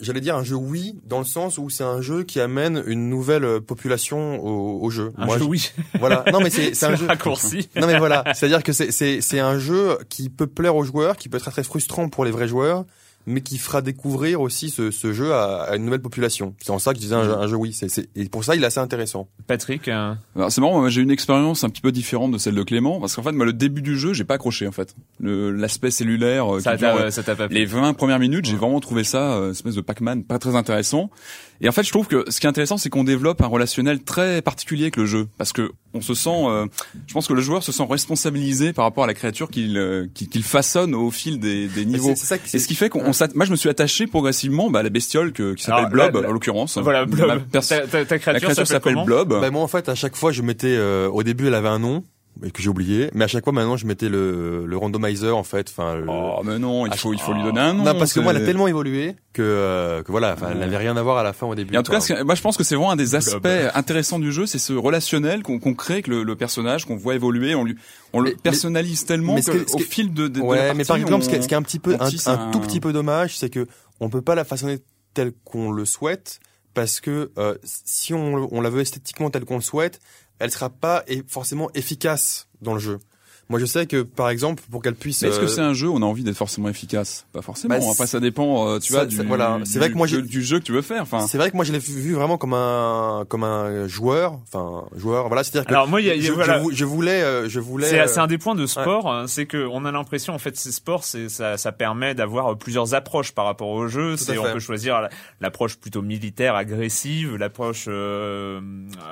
Speaker 2: j'allais dire un jeu oui, dans le sens où c'est un jeu qui amène une nouvelle euh, population au, au jeu.
Speaker 1: Un
Speaker 2: Moi,
Speaker 1: jeu,
Speaker 2: je-
Speaker 1: oui.
Speaker 2: Voilà. Non mais c'est un jeu.
Speaker 1: raccourci.
Speaker 2: Non mais voilà, c'est-à-dire que c'est c'est un jeu qui peut plaire aux joueurs, qui peut être très frustrant pour les vrais joueurs, mais qui fera découvrir aussi ce, ce jeu à, à une nouvelle population. C'est en ça que je disais un, jeu- un jeu oui. C'est c'est- et pour ça il est assez intéressant.
Speaker 1: Patrick, euh,
Speaker 3: Alors, c'est marrant, moi j'ai une expérience un petit peu différente de celle de Clément, parce qu'en fait, moi le début du jeu, j'ai pas accroché en fait. Le- L'aspect cellulaire, euh,
Speaker 1: ça t'a
Speaker 3: euh,
Speaker 1: ça t'a pas plu.
Speaker 3: les 20 premières minutes, j'ai vraiment trouvé ça, euh, espèce de Pac-Man, pas très intéressant. Et en fait, je trouve que ce qui est intéressant, c'est qu'on développe un relationnel très particulier avec le jeu, parce que on se sent, euh, je pense que le joueur se sent responsabilisé par rapport à la créature qu'il euh, qu'il qu'il façonne au fil des, des niveaux.
Speaker 2: C'est- c'est ça qui-
Speaker 3: Et ce qui fait qu'on, on moi, je me suis attaché progressivement bah, à la bestiole que, qui s'appelle
Speaker 1: Alors,
Speaker 3: Blob,
Speaker 1: la- la-
Speaker 3: en l'occurrence.
Speaker 1: Voilà,
Speaker 3: Ma
Speaker 1: Blob.
Speaker 3: pers-
Speaker 1: Ta, ta- ta
Speaker 3: la
Speaker 1: créature s'appelle
Speaker 3: s'appelle Blob.
Speaker 2: Bah moi en fait à chaque fois je mettais euh, au début elle avait un nom et que j'ai oublié mais à chaque fois maintenant je mettais le, le randomizer en fait enfin le-
Speaker 3: Oh, mais non, il
Speaker 2: Ah,
Speaker 3: faut, il faut lui donner un nom.
Speaker 2: non parce que moi elle a tellement évolué que euh, que voilà enfin elle n'avait rien à voir à la fin au début
Speaker 3: Et en tout cas,
Speaker 2: quoi.
Speaker 3: moi je pense que c'est vraiment un des aspects
Speaker 1: Blob.
Speaker 3: intéressants du jeu, c'est ce relationnel qu'on qu'on crée avec le, le personnage, qu'on voit évoluer, on lui, on le
Speaker 2: Mais-
Speaker 3: personnalise tellement
Speaker 2: mais
Speaker 3: que,
Speaker 2: que-
Speaker 3: au
Speaker 2: que-
Speaker 3: fil de, de, de
Speaker 2: ouais
Speaker 3: la
Speaker 2: mais par
Speaker 3: partie,
Speaker 2: exemple ce qui est,
Speaker 3: on-
Speaker 2: ce qui est un petit peu un- tout petit peu dommage c'est que on peut pas la façonner telle qu'on le souhaite parce que euh, si on, on la veut esthétiquement telle qu'on le souhaite elle sera pas forcément efficace dans le jeu moi je sais que par exemple pour qu'elle puisse
Speaker 3: Mais est-ce que
Speaker 2: euh,
Speaker 3: c'est un jeu où on a envie d'être forcément efficace? Pas forcément.
Speaker 2: Bah,
Speaker 3: Après, ça dépend, euh, tu
Speaker 2: ça-
Speaker 3: vois, du,
Speaker 2: voilà. C'est vrai que moi,
Speaker 3: du jeu que tu veux faire. Enfin,
Speaker 2: C'est vrai que moi je l'ai vu vraiment comme un comme un joueur, enfin joueur. Voilà, c'est-à-dire que
Speaker 1: Alors moi, il y a, il y a-
Speaker 2: je,
Speaker 1: voilà.
Speaker 2: je vou- je voulais, euh, je voulais.
Speaker 1: C'est
Speaker 2: euh,
Speaker 1: c'est un des points de sport, hein, c'est que on a l'impression en fait ces sports, c'est ça, ça permet d'avoir plusieurs approches par rapport au jeu. C'est on peut choisir la- l'approche plutôt militaire, agressive, l'approche euh,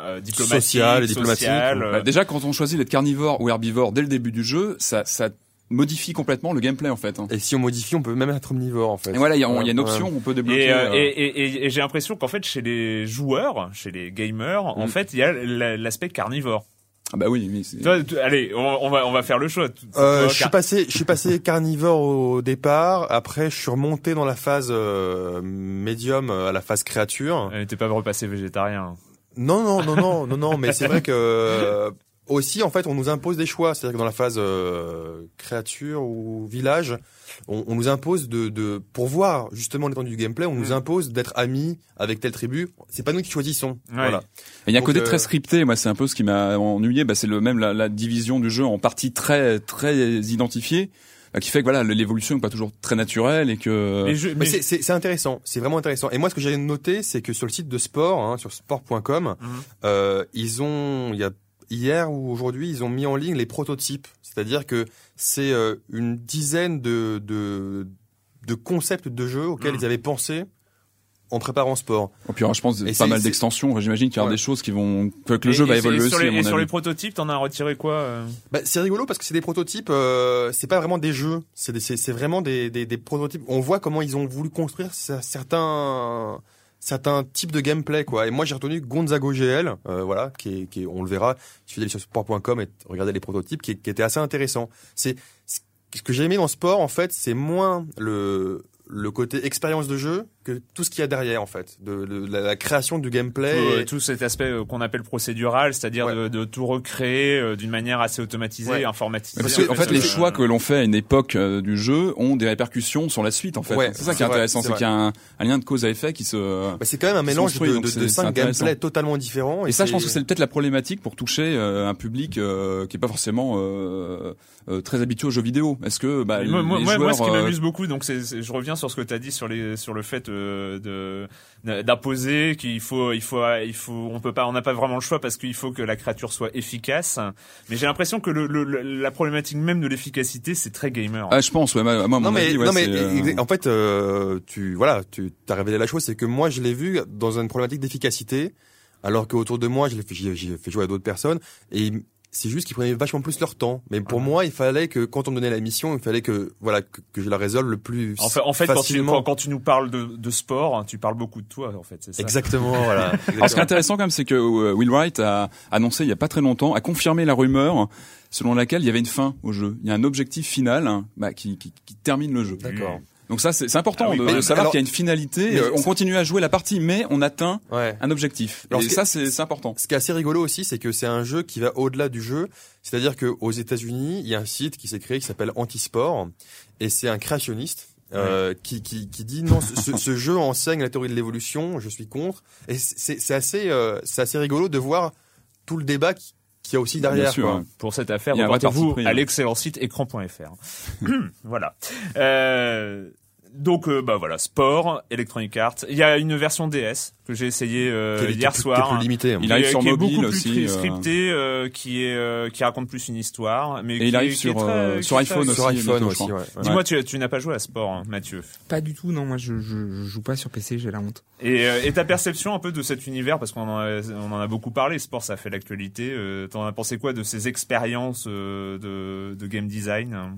Speaker 1: euh, diplomatique,
Speaker 2: Sociale et diplomatique,
Speaker 1: sociale,
Speaker 3: bah, déjà quand on choisit d'être carnivore ou herbivore dès le début du jeu, ça, ça modifie complètement le gameplay en fait. hein.
Speaker 2: Et si on modifie, on peut même être omnivore en fait.
Speaker 3: Et voilà, il y a, il y a une
Speaker 2: Ouais.
Speaker 3: option, on peut débloquer.
Speaker 1: Et, euh,
Speaker 3: euh,
Speaker 1: et, et, et- et j'ai l'impression qu'en fait chez les joueurs, chez les gamers, en
Speaker 3: Mm.
Speaker 1: fait il y a la- l'aspect carnivore.
Speaker 3: Ah bah oui, mais c'est-
Speaker 1: Toi, tu- allez, on, on va on va faire le choix.
Speaker 2: Euh,
Speaker 1: Toi,
Speaker 2: je suis passé, je suis passé carnivore au départ. Après, je suis remonté dans la phase euh, médium à la phase créature.
Speaker 1: T'es pas repassé végétarien.
Speaker 2: Non, non, non, non, non, non. Mais c'est vrai que euh, aussi, en fait, on nous impose des choix. C'est-à-dire que dans la phase euh, créature ou village, on, on nous impose de, de, pour voir justement l'étendue du gameplay, on nous
Speaker 1: Mm.
Speaker 2: impose d'être amis avec telle tribu. C'est pas nous qui choisissons. Voilà.
Speaker 3: Et il y a un côté
Speaker 2: euh,
Speaker 3: très scripté, moi c'est un peu ce qui m'a ennuyé, bah, c'est le même la, la division du jeu en partie très très identifiée, bah, qui fait que voilà l'évolution n'est pas toujours très naturelle et que
Speaker 1: Mais je-
Speaker 2: Mais
Speaker 1: mais
Speaker 2: c'est- c'est c'est intéressant, c'est vraiment intéressant. Et moi, ce que j'ai noté, c'est que sur le site de sport, hein, sur sport.com,
Speaker 1: Mhm.
Speaker 2: euh, ils ont, il y a hier ou aujourd'hui, ils ont mis en ligne les prototypes. C'est-à-dire que c'est euh, une dizaine de, de de concepts de jeux auxquels
Speaker 1: Mhm.
Speaker 2: ils avaient pensé en préparant sport.
Speaker 3: Et puis alors, je pense
Speaker 2: Et
Speaker 3: pas mal d'extensions. J'imagine qu'il y aura
Speaker 2: Ouais.
Speaker 3: des choses qui vont que, le
Speaker 1: Et-
Speaker 3: jeu va évoluer
Speaker 1: et sur
Speaker 3: aussi.
Speaker 1: les, sur les prototypes, t'en as retiré quoi euh
Speaker 2: Bah, c'est rigolo parce que c'est des prototypes, euh, c'est pas vraiment des jeux, c'est vraiment des, des, des prototypes. On voit comment ils ont voulu construire cer- certains certains types de gameplay quoi. Et moi j'ai retenu Gonzago GL, euh, voilà, qui est, qui est, on le verra, d'aller sur sport.com et regarder les prototypes, qui, qui était assez intéressant. C'est ce que j'ai aimé dans le sport en fait, c'est moins le le côté expérience de jeu que tout ce qu'il y a derrière en fait, de, de, la, création du gameplay,
Speaker 1: tout, et... tout cet aspect euh, qu'on appelle procédural, c'est-à-dire de, de, tout recréer euh, d'une manière assez automatisée, ouais. informatisée.
Speaker 3: Parce que, en fait, les choix que l'on fait à une époque euh, du jeu ont des répercussions sur la suite en fait.
Speaker 2: Ouais,
Speaker 3: c'est ça qui est, intéressant, c'est qu'il y a un, un, lien de cause à effet qui se.
Speaker 2: Bah, c'est quand même un mélange de, de, cinq gameplays totalement différents.
Speaker 3: Et, et ça, je pense que c'est peut-être la problématique pour toucher un public qui est pas forcément très habitué aux jeux vidéo. Est-ce que bah,
Speaker 1: moi,
Speaker 3: les
Speaker 1: moi,
Speaker 3: joueurs,
Speaker 1: moi, ce qui m'amuse beaucoup, donc c'est, je reviens sur ce que tu as dit sur les sur le fait de d'imposer qu'il faut il faut il faut on peut pas on n'a pas vraiment le choix parce qu'il faut que la créature soit efficace. Mais j'ai l'impression que le, le, la problématique même de l'efficacité c'est très gamer.
Speaker 3: Ah je pense ouais moi, moi
Speaker 2: non mais,
Speaker 3: avis, ouais,
Speaker 2: non, mais
Speaker 3: euh...
Speaker 2: en fait euh, tu voilà tu t'as révélé la chose c'est que moi je l'ai vu dans une problématique d'efficacité alors qu'autour de moi je l'ai fait j'ai fait jouer à d'autres personnes et c'est juste qu'ils prenaient vachement plus leur temps. Mais pour moi, il fallait que quand on me donnait la mission, il fallait que voilà que, que je la résolve le plus
Speaker 1: en fait, en fait
Speaker 2: facilement.
Speaker 1: Quand, tu, quand, quand tu nous parles de, de sport, tu parles beaucoup de toi en fait. C'est ça.
Speaker 2: Exactement. voilà. Exactement.
Speaker 3: Alors, ce qui est intéressant quand même, c'est que Will Wright a annoncé il y a pas très longtemps, a confirmé la rumeur selon laquelle il y avait une fin au jeu. Il y a un objectif final hein, bah, qui, qui, qui termine le jeu.
Speaker 2: D'accord.
Speaker 3: Donc ça, c'est important
Speaker 2: Ah oui,
Speaker 3: de,
Speaker 2: mais-
Speaker 3: savoir qu'il y a une finalité.
Speaker 2: mais
Speaker 3: on continue à jouer la partie, mais on atteint
Speaker 2: Ouais.
Speaker 3: un objectif.
Speaker 2: Alors,
Speaker 3: Et
Speaker 2: ce
Speaker 3: ça, c'est important.
Speaker 2: Ce qui est assez rigolo aussi, c'est que c'est un jeu qui va au-delà du jeu. C'est-à-dire que aux États-Unis, il y a un site qui s'est créé qui s'appelle Antisport, et c'est un créationniste. Euh, qui, qui, qui dit non ce, ce jeu enseigne la théorie de l'évolution je suis contre et c'est c'est assez euh, c'est assez rigolo de voir tout le débat qui- qu'il y a aussi derrière
Speaker 3: Bien sûr,
Speaker 2: quoi.
Speaker 3: ouais.
Speaker 1: Pour cette affaire, reportez-vous
Speaker 3: pris,
Speaker 1: à
Speaker 3: hein.
Speaker 1: l'excellent site écran.fr. voilà. Euh, donc euh, bah voilà, sport, Electronic Arts. Il y a une version DS que j'ai essayé euh, hier
Speaker 2: plus-
Speaker 1: soir.
Speaker 2: qui est plus limité.
Speaker 3: Il arrive
Speaker 1: qui
Speaker 3: sur
Speaker 1: qui est
Speaker 3: mobile
Speaker 1: beaucoup
Speaker 3: aussi,
Speaker 1: plus
Speaker 3: euh.
Speaker 1: scripté, euh, qui est euh, qui raconte plus une histoire, mais
Speaker 3: Et il arrive
Speaker 1: est-
Speaker 3: sur,
Speaker 1: très-
Speaker 3: sur iPhone aussi.
Speaker 2: sur iPhone aussi ouais. Ouais.
Speaker 1: Dis-moi, tu, tu n'as pas joué à sport, hein, Mathieu.
Speaker 4: Pas du tout, non. Moi, je, je, je joue pas sur PC, j'ai la honte.
Speaker 1: Et, euh, et ta perception un peu de cet univers, parce qu'on en, a- on en a beaucoup parlé, sport ça fait l'actualité. Euh, T'en as pensé quoi de ces expériences euh, de, de game design?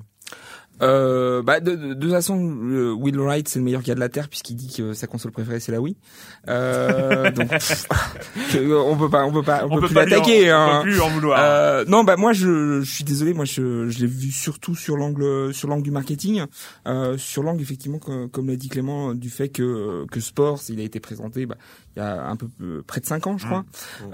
Speaker 4: Euh, bah de, de, de toute façon, Will Wright c'est le meilleur gars de la terre puisqu'il dit que sa console préférée c'est la Wii. Euh, donc pff, que, on peut pas, on peut pas, on, peut, plus l'attaquer.
Speaker 1: on
Speaker 4: hein.
Speaker 1: peut plus en vouloir.
Speaker 4: Euh, non, bah moi je, je suis désolé, moi je, je l'ai vu surtout sur l'angle sur l'angle du marketing, euh, sur l'angle effectivement comme, comme l'a dit Clément du fait que que Sports il a été présenté bah, il y a un peu euh, près de cinq ans je crois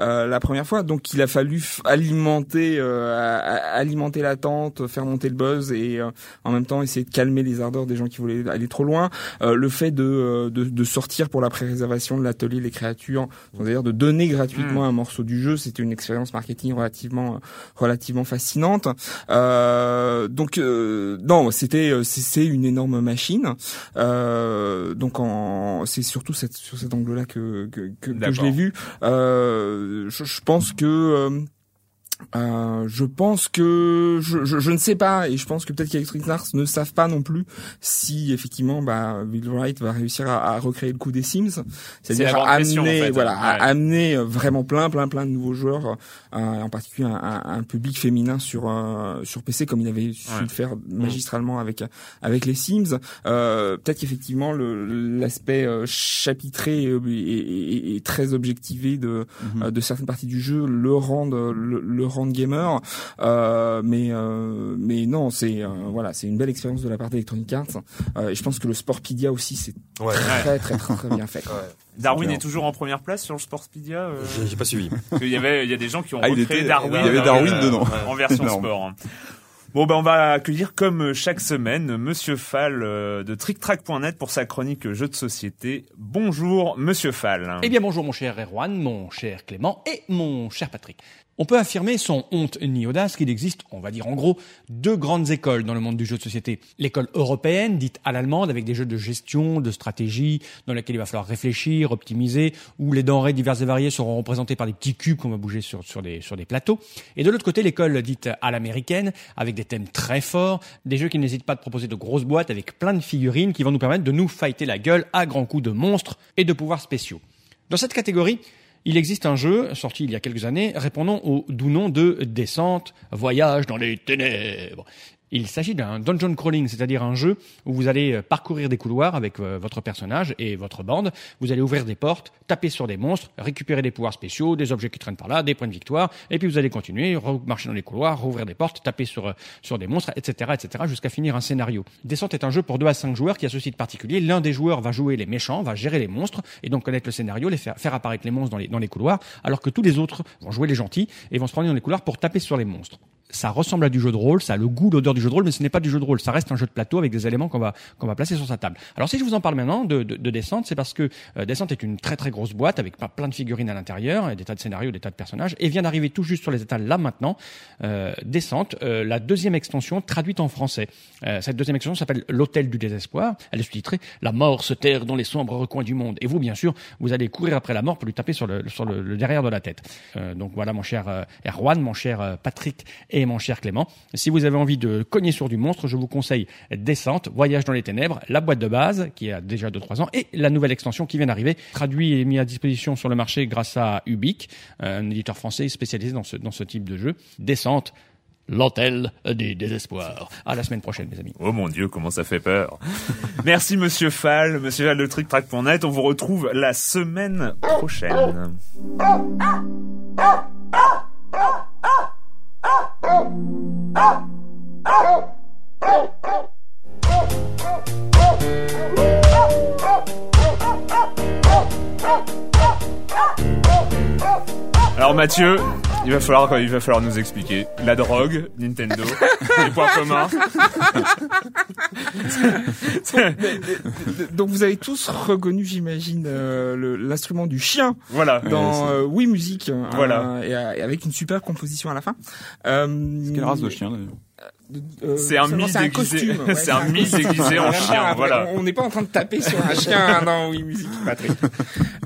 Speaker 4: euh, la première fois, donc il a fallu alimenter euh, alimenter l'attente, faire monter le buzz et euh, en même temps essayer de calmer les ardeurs des gens qui voulaient aller trop loin. Euh, le fait de, de de sortir pour la pré-réservation de l'atelier les créatures, c'est-à-dire de donner gratuitement un morceau du jeu, c'était une expérience marketing relativement relativement fascinante. Euh, donc euh, non, c'était c'est c'est une énorme machine. Euh, donc en c'est surtout cette, sur cet angle-là que que, que, que je l'ai vu. Euh, je, je pense que euh, je pense que je, je, je ne sais pas et je pense que peut-être qu'Electronic Arts ne savent pas non plus si effectivement bah Will Wright va réussir à, à recréer le coup des Sims, c'est-à-dire à
Speaker 1: en
Speaker 4: amener
Speaker 1: fait.
Speaker 4: voilà à amener vraiment plein plein plein de nouveaux joueurs, euh, en particulier un, un- un public féminin sur euh, sur PC comme il avait su
Speaker 1: Ouais.
Speaker 4: le faire magistralement avec avec les Sims. Euh, peut-être qu'effectivement l'aspect euh, chapitré et, et- et très objectivé de
Speaker 3: Mhm.
Speaker 4: euh, de certaines parties du jeu le rendent le, le rendent gamer euh, mais euh, mais non c'est euh, voilà c'est une belle expérience de la part d'Electronic Arts euh, et je pense que le Sportpedia aussi c'est
Speaker 2: Ouais.
Speaker 4: très, très très très bien fait.
Speaker 1: Darwin est toujours en première place sur le Sportspedia. Euh,
Speaker 2: J'ai- pas suivi
Speaker 1: qu'il y avait, il y a des gens qui ont
Speaker 3: Ah, il
Speaker 1: recréé
Speaker 3: était-
Speaker 1: Darwin.
Speaker 3: il y avait Darwin dedans.
Speaker 1: En version
Speaker 3: Énorme.
Speaker 1: sport. hein. Bon ben on va accueillir comme chaque semaine Monsieur Fall de TrickTrack.net pour sa chronique jeux de société. Bonjour Monsieur Fall.
Speaker 5: Eh bien bonjour mon cher Erwan, mon cher Clément et mon cher Patrick. On peut affirmer sans honte ni audace qu'il existe, on va dire en gros, deux grandes écoles dans le monde du jeu de société. L'école européenne, dite à l'allemande, avec des jeux de gestion, de stratégie, dans lesquels il va falloir réfléchir, optimiser, où les denrées diverses et variées seront représentées par des petits cubes qu'on va bouger sur, sur, des, sur des plateaux. Et de l'autre côté, l'école dite à l'américaine, avec des thèmes très forts, des jeux qui n'hésitent pas de proposer de grosses boîtes avec plein de figurines qui vont nous permettre de nous fighter la gueule à grands coups de monstres et de pouvoirs spéciaux. Dans cette catégorie, il existe un jeu, sorti il y a quelques années, répondant au doux nom de Descente, Voyage dans les ténèbres. Il s'agit d'un dungeon crawling, c'est-à-dire un jeu où vous allez euh, parcourir des couloirs avec euh, votre personnage et votre bande. Vous allez ouvrir des portes, taper sur des monstres, récupérer des pouvoirs spéciaux, des objets qui traînent par là, des points de victoire, et puis vous allez continuer, marcher dans les couloirs, rouvrir des portes, taper sur euh, sur des monstres, etc., etc., jusqu'à finir un scénario. Descente est un jeu pour 2 à 5 joueurs qui a ceci de particulier. L'un des joueurs va jouer les méchants, va gérer les monstres et donc connaître le scénario, les faire, faire apparaître les monstres dans les dans les couloirs, alors que tous les autres vont jouer les gentils et vont se prendre dans les couloirs pour taper sur les monstres ça ressemble à du jeu de rôle, ça a le goût, l'odeur du jeu de rôle, mais ce n'est pas du jeu de rôle. Ça reste un jeu de plateau avec des éléments qu'on va qu'on va placer sur sa table. Alors si je vous en parle maintenant de, de, de Descente, c'est parce que euh, Descente est une très très grosse boîte avec plein de figurines à l'intérieur, des tas de scénarios, des tas de personnages, et vient d'arriver tout juste sur les étals là maintenant. Euh, Descente, euh, la deuxième extension traduite en français. Euh, cette deuxième extension s'appelle L'Hôtel du désespoir. Elle est sous-titrée La mort se terre dans les sombres recoins du monde. Et vous, bien sûr, vous allez courir après la mort pour lui taper sur le sur le, le derrière de la tête. Euh, donc voilà, mon cher Erwan, mon cher Patrick et mon cher Clément. Si vous avez envie de cogner sur du monstre, je vous conseille Descente, Voyage dans les ténèbres, la boîte de base qui a déjà 2-3 ans et la nouvelle extension qui vient d'arriver, traduit et mis à disposition sur le marché grâce à Ubique, un éditeur français spécialisé dans ce, dans ce type de jeu. Descente, l'hôtel du désespoir. À la semaine prochaine, mes amis.
Speaker 1: Oh mon dieu, comment ça fait peur. Merci monsieur Fall, monsieur Fall de TrickTrack.net. On vous retrouve la semaine prochaine. Mathieu, il va falloir il va falloir nous expliquer la drogue, Nintendo, les points communs.
Speaker 4: Donc vous avez tous reconnu, j'imagine, euh, l'instrument du chien
Speaker 1: Voilà.
Speaker 4: dans euh, Wii Music, euh,
Speaker 1: Voilà.
Speaker 4: et, euh, et avec une super composition à la fin. Euh,
Speaker 3: Quelle race de chien d'ailleurs?
Speaker 4: Euh,
Speaker 1: C'est un
Speaker 4: seulement
Speaker 1: mi
Speaker 4: c'est un
Speaker 1: déguisé- c'est un mi déguisé en chien, voilà.
Speaker 4: On n'est pas en train de taper sur un chien dans Wii Music, Patrick.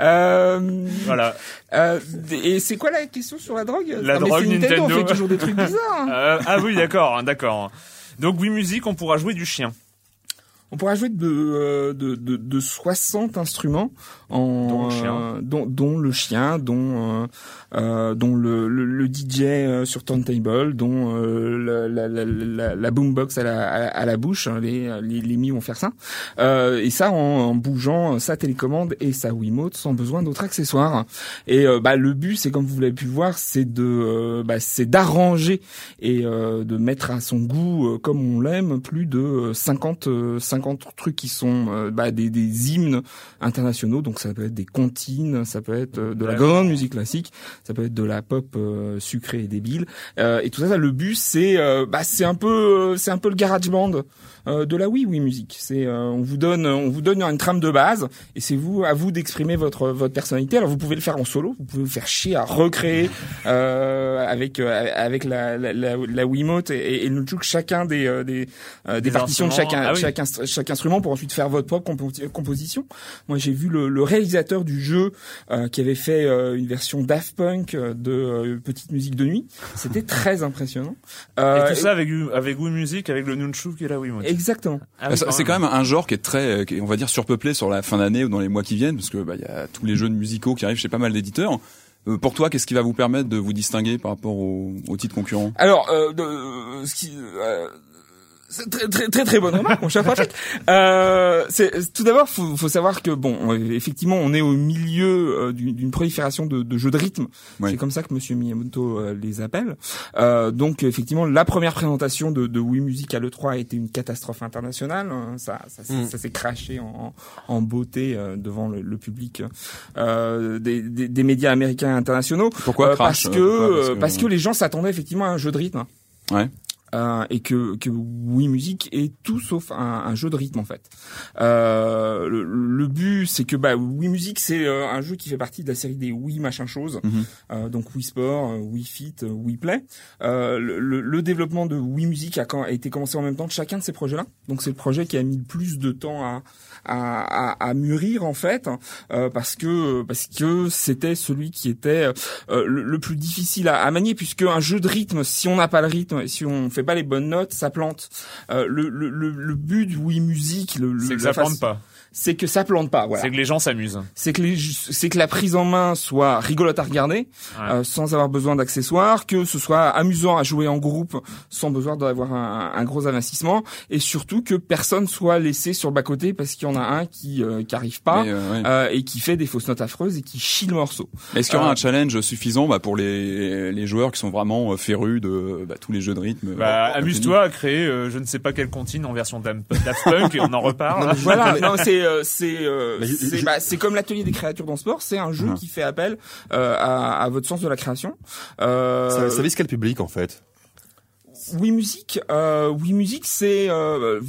Speaker 4: Euh,
Speaker 1: Voilà.
Speaker 4: euh, et c'est quoi la question sur la drogue?
Speaker 1: La
Speaker 4: Non, mais
Speaker 1: drogue
Speaker 4: c'est Nintendo, on
Speaker 1: Nintendo.
Speaker 4: fait toujours des trucs bizarres. hein.
Speaker 1: Euh, ah oui, d'accord, d'accord. Donc Wii Music, on pourra jouer du chien.
Speaker 4: On pourra jouer de, euh, de, de, de 60 instruments, en,
Speaker 1: Dont le chien.
Speaker 4: euh, dont, dont le chien, dont, euh, euh, dont le, le, le DJ sur turntable, dont euh, la, la, la, la, boombox à la, à, la- bouche, hein, les, les, les mi vont faire ça. Euh, et ça en, en bougeant sa télécommande et sa Wiimote sans besoin d'autres accessoires. Et bah, le but, c'est comme vous l'avez pu voir, c'est de, bah, c'est d'arranger et euh, de mettre à son goût, comme on l'aime, plus de euh, 50, euh, 50 trucs qui sont euh, bah, des, des hymnes internationaux. Donc ça peut être des comptines, ça peut être euh, de la grande musique classique, ça peut être de la pop euh, sucrée et débile. Euh, et tout ça, ça, le but, c'est bah, c'est un peu, euh, c'est un peu le garage band de la Wii Wii Music. C'est euh, on vous donne, on vous donne une trame de base et c'est vous à vous d'exprimer votre votre personnalité. Alors vous pouvez le faire en solo, vous pouvez vous faire chier à recréer euh, avec euh, avec la la, la, la Wiimote et, et le Nunchuk chacun des euh, des, euh, des
Speaker 1: Des
Speaker 4: partitions de chaque
Speaker 1: instruments. Ah oui.
Speaker 4: chaque, instru- chaque instrument pour ensuite faire votre propre compo- composition. Moi j'ai vu le, le réalisateur du jeu euh, qui avait fait euh, une version Daft Punk euh, de euh, petite musique de nuit. C'était très impressionnant. Euh,
Speaker 1: et tout ça avec, avec Wii Music, avec le Nunchuk et la Wiimote.
Speaker 4: Exactement.
Speaker 1: Ah oui,
Speaker 3: C'est quand même un genre qui est très, euh, on va dire, surpeuplé sur la fin d'année ou dans les mois qui viennent, parce que bah, il y a tous les jeux musicaux qui arrivent chez pas mal d'éditeurs. Euh, pour toi, qu'est-ce qui va vous permettre de vous distinguer par rapport aux, aux titres concurrents
Speaker 4: Alors, euh, de, euh, ce qui, euh, très, très très très bonne remarque, mon cher Patrick. Euh, c'est tout d'abord, faut, faut savoir que bon, effectivement, on est au milieu euh, d'une d'une prolifération de, de jeux de rythme.
Speaker 3: Oui.
Speaker 4: C'est comme ça que Monsieur Miyamoto euh, les appelle. Euh, donc, effectivement, la première présentation de, de Wii Music à l'E3 a été une catastrophe internationale. hein. Ça, ça, s'est-
Speaker 2: Mm.
Speaker 4: ça s'est craché en, en beauté euh, devant le, le public euh, des, des, des médias américains et internationaux.
Speaker 3: Pourquoi crash
Speaker 4: parce que,
Speaker 3: pourquoi?
Speaker 4: Euh, parce que les gens s'attendaient effectivement à un jeu de rythme.
Speaker 3: Ouais.
Speaker 4: Euh, et que, que Wii Music est tout sauf un, un jeu de rythme en fait. Euh, le, le but c'est que bah, Wii Music c'est euh, un jeu qui fait partie de la série des Wii machin chose,
Speaker 3: Mhm.
Speaker 4: Euh, donc Wii Sport, Wii Fit, Wii Play. Euh, le, le- le développement de Wii Music a, quand- a été commencé en même temps de chacun de ces projets-là. Donc c'est le projet qui a mis le plus de temps à, à, à, à mûrir en fait, euh, parce que parce que c'était celui qui était euh, le, le plus difficile à, à manier, puisque un jeu de rythme, si on n'a pas le rythme, et si on fait pas les bonnes notes, ça plante. Euh, le, le, but Wii Music, le, le-
Speaker 1: C'est que ça plante pas.
Speaker 4: C'est que ça plante pas. Voilà.
Speaker 1: C'est que les gens s'amusent.
Speaker 4: C'est que les, c'est que la prise en main soit rigolote à regarder,
Speaker 1: Ouais.
Speaker 4: euh, sans avoir besoin d'accessoires, que ce soit amusant à jouer en groupe sans besoin d'avoir un, un gros investissement, et surtout que personne soit laissé sur le bas côté parce qu'il y en a un qui euh, qui arrive pas.
Speaker 3: Euh, ouais.
Speaker 4: euh, et qui fait des fausses notes affreuses et qui chie le morceau.
Speaker 3: Est-ce qu'il y aura
Speaker 4: euh,
Speaker 3: un challenge suffisant bah, pour les, les joueurs qui sont vraiment euh, férus de bah, tous les jeux de rythme
Speaker 1: Bah,
Speaker 3: euh,
Speaker 1: amuse-toi à créer, euh, je ne sais pas quelle comptine en version Daft Punk et on en reparle.
Speaker 4: Voilà, non, c'est c'est euh, c'est
Speaker 2: je-
Speaker 4: bah, c'est comme l'atelier des créatures dans le sport, c'est un jeu
Speaker 3: Mhm.
Speaker 4: qui fait appel euh, à, à votre sens de la création. Euh,
Speaker 2: Ça, ça vise quel public en fait?
Speaker 4: Oui Music, euh, Oui Music, c'est euh,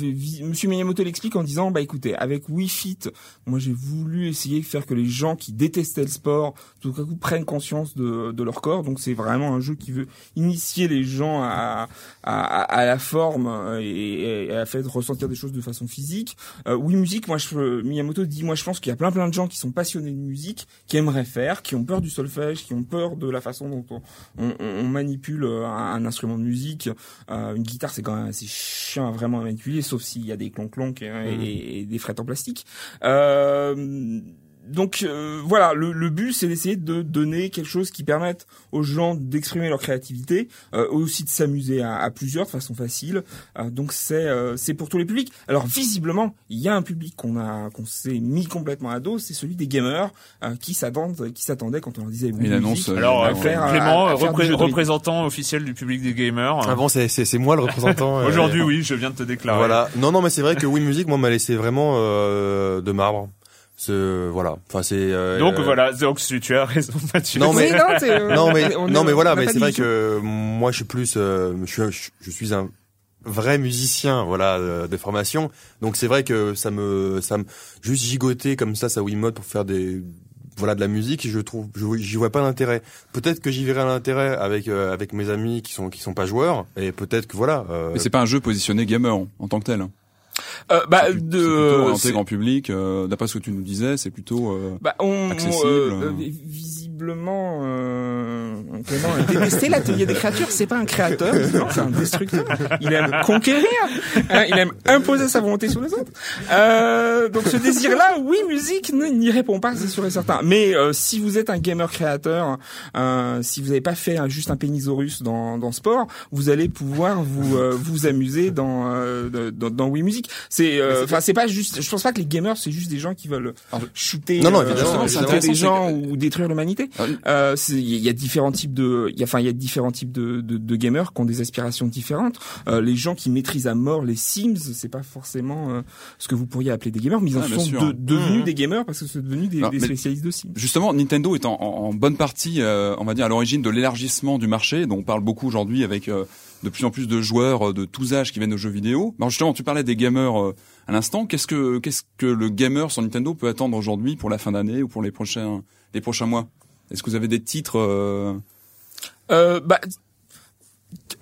Speaker 4: Monsieur Miyamoto l'explique en disant bah écoutez, avec Wii Fit, moi j'ai voulu essayer de faire que les gens qui détestaient le sport, tout à coup prennent conscience de, de leur corps. Donc c'est vraiment un jeu qui veut initier les gens à à, à la forme et, et à faire ressentir des choses de façon physique. Euh, oui Music, moi je Miyamoto dit moi je pense qu'il y a plein plein de gens qui sont passionnés de musique, qui aimeraient faire, qui ont peur du solfège, qui ont peur de la façon dont on, on, on manipule un instrument de musique. Euh, une guitare, c'est quand même assez chiant à vraiment manipuler, sauf s'il y a des clonc-clonc et, et- et des frettes en plastique. Euh, donc euh, voilà, le, le but c'est d'essayer de donner quelque chose qui permette aux gens d'exprimer leur créativité, euh, aussi de s'amuser à, à plusieurs de façon facile. Euh, donc c'est euh, c'est pour tous les publics. Alors visiblement, il y a un public qu'on a qu'on s'est mis complètement à dos, c'est celui des gamers euh, qui s'attendent qui s'attendaient quand on leur disait oui,
Speaker 3: Une annonce, euh,
Speaker 1: Alors,
Speaker 4: à
Speaker 1: euh,
Speaker 4: faire,
Speaker 1: Clément,
Speaker 4: à faire
Speaker 1: repré- représentant officiel du public des gamers.
Speaker 2: Avant, c'est c'est c'est moi le représentant. euh,
Speaker 1: Aujourd'hui, oui, je viens de te déclarer.
Speaker 2: Voilà. Non, non, mais c'est vrai que Wii Music, moi, m'a laissé vraiment euh, de marbre. C'est voilà. Enfin, c'est. euh,
Speaker 1: Donc
Speaker 2: euh,
Speaker 1: voilà, donc tu tu as raison, Mathieu.
Speaker 2: Non, mais-
Speaker 4: non, euh,
Speaker 2: Non, mais
Speaker 4: on
Speaker 2: non, mais voilà. Mais c'est vrai que moi, je suis plus. euh, je, suis- je suis un vrai musicien, voilà, euh, de formation. Donc c'est vrai que ça me, ça me juste gigoter comme ça sa Wiimote pour faire des voilà de la musique je trouve je j'y vois pas l'intérêt peut-être que j'y verrai l'intérêt avec euh, avec mes amis qui sont qui sont pas joueurs et peut-être que voilà euh,
Speaker 3: Mais c'est pas un jeu positionné gamer en, en tant que tel. Hein.
Speaker 4: Euh, bah,
Speaker 3: C'est
Speaker 4: de,
Speaker 3: plutôt orienté
Speaker 4: c'est-
Speaker 3: grand public. euh, D'après ce que tu nous disais, c'est plutôt. euh,
Speaker 4: bah, on,
Speaker 3: accessible.
Speaker 4: on, euh, euh, visiblement, euh, Clément a détesté l'atelier des créatures. C'est pas un créateur, c'est un destructeur. Il aime conquérir, hein, il aime imposer sa volonté sur les autres. Euh, donc ce désir-là, oui, musique n'y répond pas, c'est sûr et certain. Mais euh, si vous êtes un gamer créateur, euh, si vous n'avez pas fait un- juste un pénisaurus dans dans sport, vous allez pouvoir vous euh, vous amuser dans euh, dans, dans Wii Music. C'est euh, enfin c'est pas juste. Je pense pas que les gamers c'est juste des gens qui veulent shooter
Speaker 2: Non, non,
Speaker 4: euh,
Speaker 2: évidemment,
Speaker 4: shooter des gens ou détruire l'humanité.
Speaker 3: Ah.
Speaker 4: Euh, c'est- Il y a différents types de, enfin il y a différents types de, de, de gamers qui ont des aspirations différentes. Euh, les gens qui maîtrisent à mort les Sims, c'est pas forcément euh, ce que vous pourriez appeler des gamers, mais ils en
Speaker 3: Ah,
Speaker 4: sont devenus
Speaker 1: Mhm.
Speaker 4: des gamers parce que c'est devenu des, spécialistes de Sims.
Speaker 3: Justement, Nintendo est en, bonne partie, euh, on va dire, à l'origine de l'élargissement du marché, dont on parle beaucoup aujourd'hui avec euh, de plus en plus de joueurs de tous âges qui viennent aux jeux vidéo. Alors justement, tu parlais des gamers euh, à l'instant. Qu'est-ce que qu'est-ce que le gamer sur Nintendo peut attendre aujourd'hui pour la fin d'année ou pour les prochains les prochains mois? Est-ce que vous avez des titres euh,
Speaker 4: Euh, bah,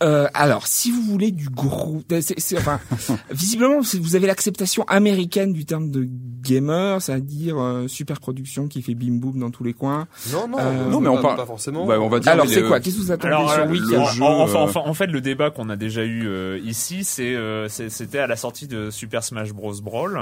Speaker 4: euh, alors, si vous voulez du gros, c'est, c'est- enfin, visiblement, vous avez l'acceptation américaine du terme de gamer, c'est-à-dire euh, super production qui fait bim boum dans tous les coins.
Speaker 2: non non
Speaker 4: Euh,
Speaker 3: non, mais on
Speaker 2: pas,
Speaker 3: parle-
Speaker 2: pas forcément.
Speaker 3: Bah, on va dire
Speaker 4: Alors, c'est quoi? Qu'est-ce que vous attendez
Speaker 1: Alors,
Speaker 4: sur
Speaker 1: euh,
Speaker 4: Wii
Speaker 3: le
Speaker 1: en,
Speaker 3: jeu,
Speaker 1: enfin,
Speaker 3: euh,
Speaker 1: enfin, en fait, le débat qu'on a déjà eu euh, ici, euh, c'est- c'était à la sortie de Super Smash Bros. Brawl.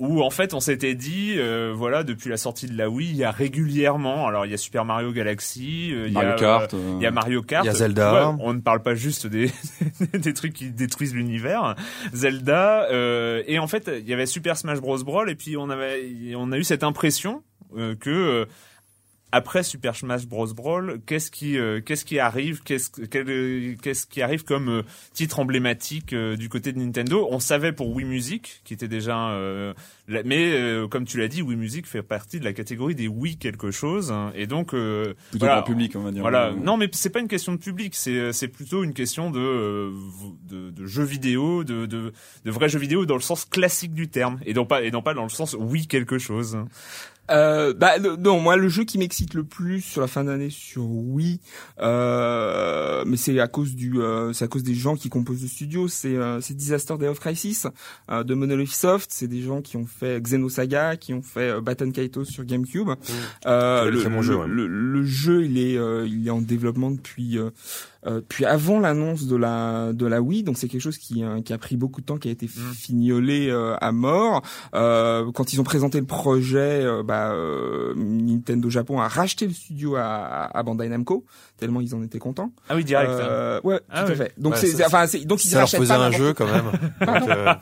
Speaker 1: Euh, Où en fait on s'était dit, euh, voilà, depuis la sortie de la Wii, il y a régulièrement, alors il y a Super Mario Galaxy, euh, il y
Speaker 3: Mario
Speaker 1: a,
Speaker 3: Kart
Speaker 1: euh,
Speaker 3: euh,
Speaker 1: il y a Mario Kart,
Speaker 2: Il y a Zelda.
Speaker 1: Ouais, on ne parle pas juste des des trucs qui détruisent l'univers, Zelda, euh, et en fait il y avait Super Smash Bros. Brawl, et puis on avait, on a eu cette impression euh, que euh, après Super Smash Bros Brawl, qu'est-ce qui euh, qu'est-ce qui arrive, qu'est-ce euh, qu'est-ce qui arrive comme euh, titre emblématique euh, du côté de Nintendo? On savait pour Wii Music, qui était déjà, euh, la- mais euh, comme tu l'as dit, Wii Music fait partie de la catégorie des Wii quelque chose, hein, et donc euh,
Speaker 3: plutôt
Speaker 1: voilà,
Speaker 3: public, on va dire.
Speaker 1: voilà. Non, mais c'est pas une question de public. C'est c'est plutôt une question de de, de jeux vidéo, de, de de vrais jeux vidéo dans le sens classique du terme, et non pas et non pas dans le sens oui quelque chose.
Speaker 4: Euh, bah non, moi le jeu qui m'excite le plus sur la fin d'année sur Wii, euh, mais c'est à cause du, euh, c'est à cause des gens qui composent le studio, c'est euh, c'est Disaster Day of Crisis euh, de Monolith Soft, c'est des gens qui ont fait Xenosaga, qui ont fait euh, Baton Kaitos sur GameCube. Euh,
Speaker 2: Ouais,
Speaker 4: le,
Speaker 2: bon jeu, ouais.
Speaker 4: le, le jeu il est euh, il est en développement depuis puis avant l'annonce de la de la Wii, donc c'est quelque chose qui qui a pris beaucoup de temps, qui a été fignolé euh, à mort. Euh, quand ils ont présenté le projet, euh, euh, Nintendo Japon a racheté le studio à, à Bandai Namco tellement ils en étaient contents.
Speaker 1: Ah oui, direct.
Speaker 4: Euh, ouais,
Speaker 1: Ah
Speaker 4: tout à fait. Donc
Speaker 2: Ouais,
Speaker 4: c'est enfin c'est donc ils
Speaker 2: Ça leur
Speaker 4: rachètent
Speaker 2: faisait
Speaker 4: pas
Speaker 2: un jeu quand même. Donc,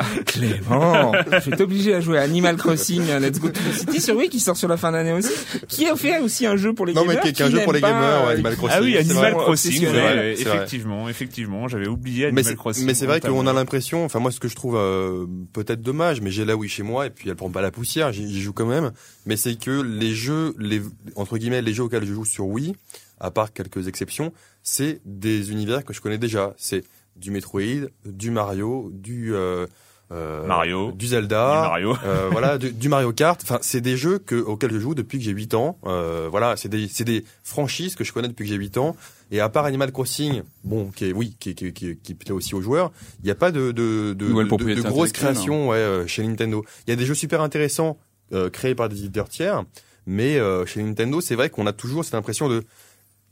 Speaker 2: euh,
Speaker 4: Clément, je vais t'obliger à jouer à Animal Crossing euh, Let's Go to the City sur Wii qui sort sur la fin d'année aussi, qui a fait aussi un jeu pour les
Speaker 2: Non, mais
Speaker 4: gamers.
Speaker 2: qui est un jeu pour les gamers,
Speaker 4: euh,
Speaker 2: Animal Crossing.
Speaker 1: Ah oui, Animal. Crossing,
Speaker 2: vrai.
Speaker 1: effectivement, effectivement, j'avais oublié
Speaker 2: mais
Speaker 1: Animal
Speaker 2: c'est,
Speaker 1: Crossing.
Speaker 2: mais c'est vrai qu'on a l'impression, enfin moi ce que je trouve euh, peut-être dommage, mais j'ai la Wii chez moi et puis elle prend pas la poussière, j'y, j'y joue quand même. Mais c'est que les jeux, les entre guillemets les jeux auxquels je joue sur Wii, à part quelques exceptions, c'est des univers que je connais déjà. C'est du Metroid, du Mario, du euh, euh,
Speaker 1: Mario.
Speaker 2: du Zelda,
Speaker 1: Du Mario.
Speaker 2: euh, voilà, du, du Mario Kart. Enfin, c'est des jeux que, auxquels je joue depuis que j'ai 8 ans. Euh, voilà, c'est des, c'est des franchises que je connais depuis que j'ai 8 ans. Et à part Animal Crossing, bon, qui est, oui, qui, qui, qui, qui plaît aussi aux joueurs, il n'y a pas de, de, de, grosses
Speaker 3: intellectuelle,
Speaker 2: créations ouais, euh, chez Nintendo. Il y a des jeux super intéressants euh, créés par des éditeurs tiers, mais euh, chez Nintendo, c'est vrai qu'on a toujours cette impression de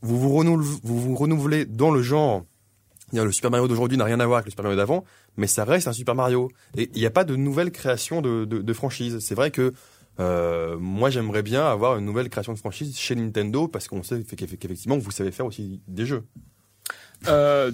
Speaker 2: vous vous, renouvelez, vous vous renouvelez dans le genre. Le Super Mario d'aujourd'hui n'a rien à voir avec le Super Mario d'avant, mais ça reste un Super Mario. Et il n'y a pas de nouvelle création de, franchise. C'est vrai que euh, moi j'aimerais bien avoir une nouvelle création de franchise chez Nintendo parce qu'on sait qu'eff- qu'effectivement vous savez faire aussi des jeux.
Speaker 4: Euh,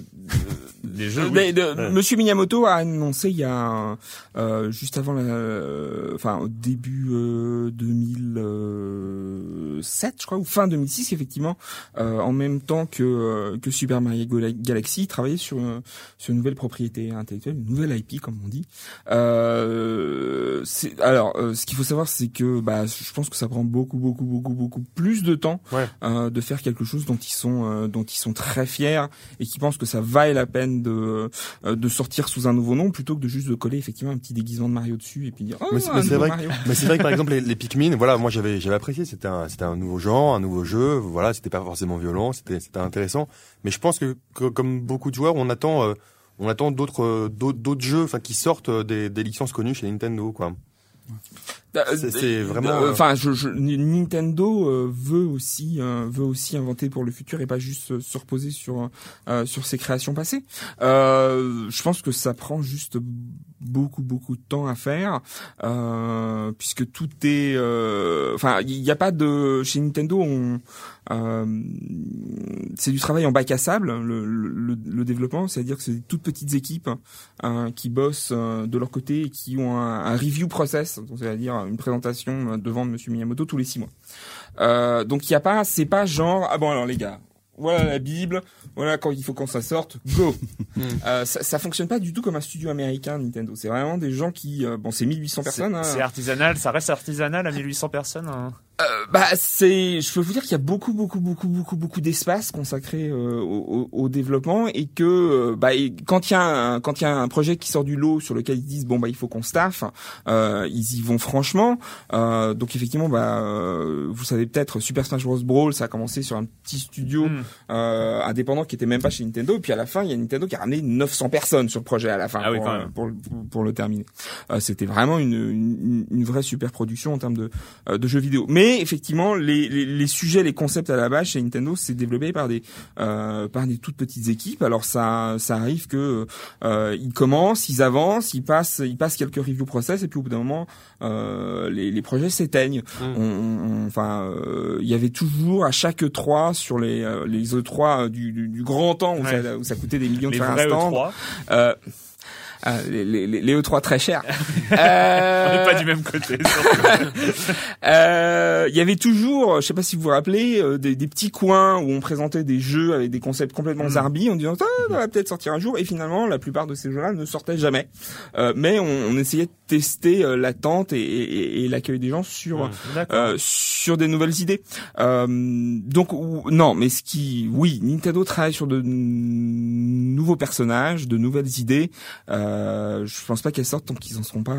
Speaker 1: Des jeux, oui.
Speaker 4: mais de-
Speaker 1: Ouais.
Speaker 4: Monsieur Miyamoto a annoncé il y a euh, juste avant la, euh, enfin au début euh, 2007 je crois ou fin 2006 effectivement euh, en même temps que euh, que Super Mario Gala- Galaxy il travaillait sur euh, sur une nouvelle propriété intellectuelle une nouvelle IP comme on dit euh, alors euh, ce qu'il faut savoir c'est que bah je pense que ça prend beaucoup beaucoup beaucoup beaucoup plus de temps
Speaker 2: Ouais.
Speaker 4: euh, de faire quelque chose dont ils sont euh, dont ils sont très fiers et qui pensent que ça vaille la peine de euh, de sortir sous un nouveau nom plutôt que de juste de coller effectivement un petit déguisement de Mario dessus et puis dire oh,
Speaker 2: Mais c'est- vrai que-
Speaker 4: Mario.
Speaker 2: Mais c'est vrai que par exemple les, les Pikmin, voilà, moi j'avais j'avais apprécié, c'était un c'était un nouveau genre, un nouveau jeu, voilà, c'était pas forcément violent, c'était c'était intéressant. Mais je pense que, que comme beaucoup de joueurs, on attend euh, on attend d'autres euh, d'autres d'autres jeux, enfin qui sortent euh, des, des licences connues chez Nintendo, quoi. C'est- c'est vraiment,
Speaker 4: Euh,
Speaker 2: euh,
Speaker 4: Enfin, je, je- Nintendo euh, veut aussi euh, veut aussi inventer pour le futur et pas juste euh, se reposer sur euh, sur ses créations passées. Euh, je pense que ça prend juste beaucoup beaucoup de temps à faire euh, puisque tout est. euh, Enfin, il n'y a pas de chez Nintendo. On euh, c'est du travail en bac à sable le, le, le développement, c'est-à-dire que c'est des toutes petites équipes euh, qui bossent euh, de leur côté et qui ont un, un review process, donc c'est-à-dire une présentation euh, devant Monsieur Miyamoto tous les six mois. Euh, donc il y a pas, c'est pas genre ah bon alors les gars, voilà la Bible, voilà quand il faut qu'on ça sorte, go. euh, ça, ça fonctionne pas du tout comme un studio américain Nintendo. C'est vraiment des gens qui, euh, bon c'est 1800 personnes. hein.
Speaker 1: C'est artisanal, ça reste artisanal à 1800 personnes. hein.
Speaker 4: Euh, bah c'est, je peux vous dire qu'il y a beaucoup beaucoup beaucoup beaucoup beaucoup d'espace consacré euh, au, au- développement et que euh, bah et quand il y a un, quand il y a un projet qui sort du lot sur lequel ils disent bon bah il faut qu'on staffe, euh, ils y vont franchement. Euh, donc effectivement bah euh, vous savez peut-être Super Smash Bros Brawl ça a commencé sur un petit studio
Speaker 1: Mm.
Speaker 4: euh, indépendant qui était même pas chez Nintendo et puis à la fin il y a Nintendo qui a ramené 900 personnes sur le projet à la fin
Speaker 1: Ah oui,
Speaker 4: pour,
Speaker 1: quand
Speaker 4: euh,
Speaker 1: même.
Speaker 4: pour, pour, pour le terminer. Euh, C'était vraiment une, une, une vraie super production en termes de, euh, de jeux vidéo. Mais effectivement, les, les, les sujets, les concepts à la base chez Nintendo, c'est développé par des euh, par des toutes petites équipes. Alors ça ça arrive que euh, ils commencent, ils avancent, ils passent ils passent quelques review process et puis au bout d'un moment euh, les, les projets s'éteignent. On- on- Enfin, euh, il y avait toujours à chaque E3 sur les euh, les E3 du, du, du grand temps où,
Speaker 1: Ouais.
Speaker 4: ça, où ça coûtait des millions
Speaker 1: Les
Speaker 4: de faire un stand.
Speaker 1: E3,
Speaker 4: Euh, ah, les, les, les les E3 très chers.
Speaker 1: on
Speaker 4: Euh,
Speaker 1: n'est pas du même côté.
Speaker 4: euh, Il y avait toujours, je sais pas si vous vous rappelez, euh, des, des petits coins où on présentait des jeux avec des concepts complètement
Speaker 1: Mm.
Speaker 4: zarbi en disant ah, ça va peut-être sortir un jour et finalement la plupart de ces jeux-là ne sortaient jamais. Euh, mais on, on essayait de tester euh, l'attente et, et, et l'accueil des gens sur euh, sur des nouvelles idées. Euh, donc non, mais ce qui, oui, Nintendo travaille sur de nouveaux personnages, de nouvelles idées, euh, Euh, je pense pas qu'elles sortent tant qu'ils en seront pas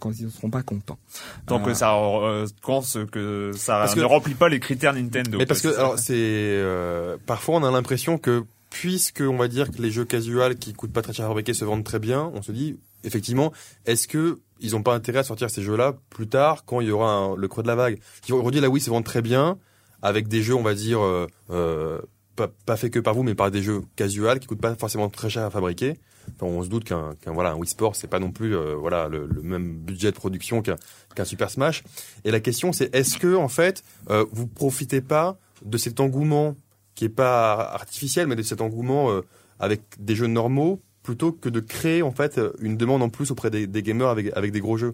Speaker 4: quand ils en seront pas contents.
Speaker 1: Tant que
Speaker 4: Euh,
Speaker 1: ça euh, quand ce que ça
Speaker 2: Parce
Speaker 1: ne
Speaker 2: que-
Speaker 1: remplit pas les critères Nintendo.
Speaker 2: Mais parce que alors c'est euh, parfois on a l'impression que puisque on va dire que les jeux casual qui coûtent pas très cher à fabriquer se vendent très bien, on se dit effectivement est-ce que ils ont pas intérêt à sortir ces jeux-là plus tard quand il y aura un- le creux de la vague? Aujourd'hui la Wii se vend très bien avec des jeux on va dire euh, euh, pas, pas fait que par vous mais par des jeux casual qui coûtent pas forcément très cher à fabriquer. On se doute qu'un voilà un Wii Sport c'est pas non plus euh, voilà le, même budget de production qu'un Super Smash. Et la question c'est est-ce que en fait euh, vous profitez pas de cet engouement qui est pas artificiel mais de cet engouement euh, avec des jeux normaux plutôt que de créer en fait une demande en plus auprès des, des gamers avec avec des gros jeux?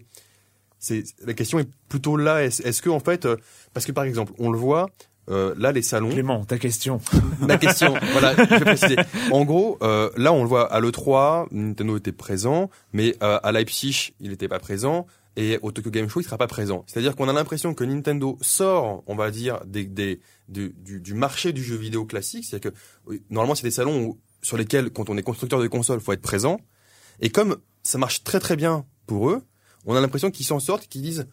Speaker 2: La question est plutôt là est-ce que en fait parce que par exemple on le voit euh, là les salons
Speaker 1: Clément, ta question.
Speaker 2: la question, voilà, je vais préciser. En gros, euh, là, on le voit à l'E3, Nintendo était présent, mais euh, à Leipzig, il n'était pas présent, et au Tokyo Game Show, il sera pas présent. C'est-à-dire qu'on a l'impression que Nintendo sort, on va dire, des, des, du, du, du marché du jeu vidéo classique. C'est-à-dire que normalement, c'est des salons où- sur lesquels, quand on est constructeur de console, faut être présent. Et comme ça marche très très bien pour eux, on a l'impression qu'ils s'en sortent, qu'ils disent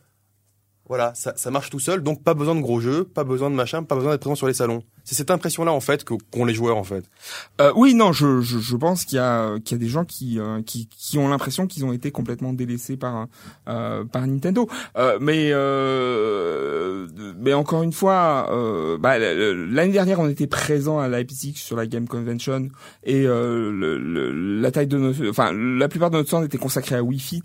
Speaker 2: voilà, ça, ça marche tout seul, donc pas besoin de gros jeux, pas besoin de machin, pas besoin d'être présent sur les salons. C'est cette impression-là en fait qu'ont les joueurs en fait.
Speaker 4: Euh, oui, non, je, je, je pense qu'il y a qu'il y a des gens qui euh, qui, qui ont l'impression qu'ils ont été complètement délaissés par euh, par Nintendo. Euh, mais euh, mais encore une fois, euh, bah, l'année dernière, on était présent à Leipzig sur la Game Convention et le, le- la taille de notre, enfin la plupart de notre stand était consacré à Wii Fit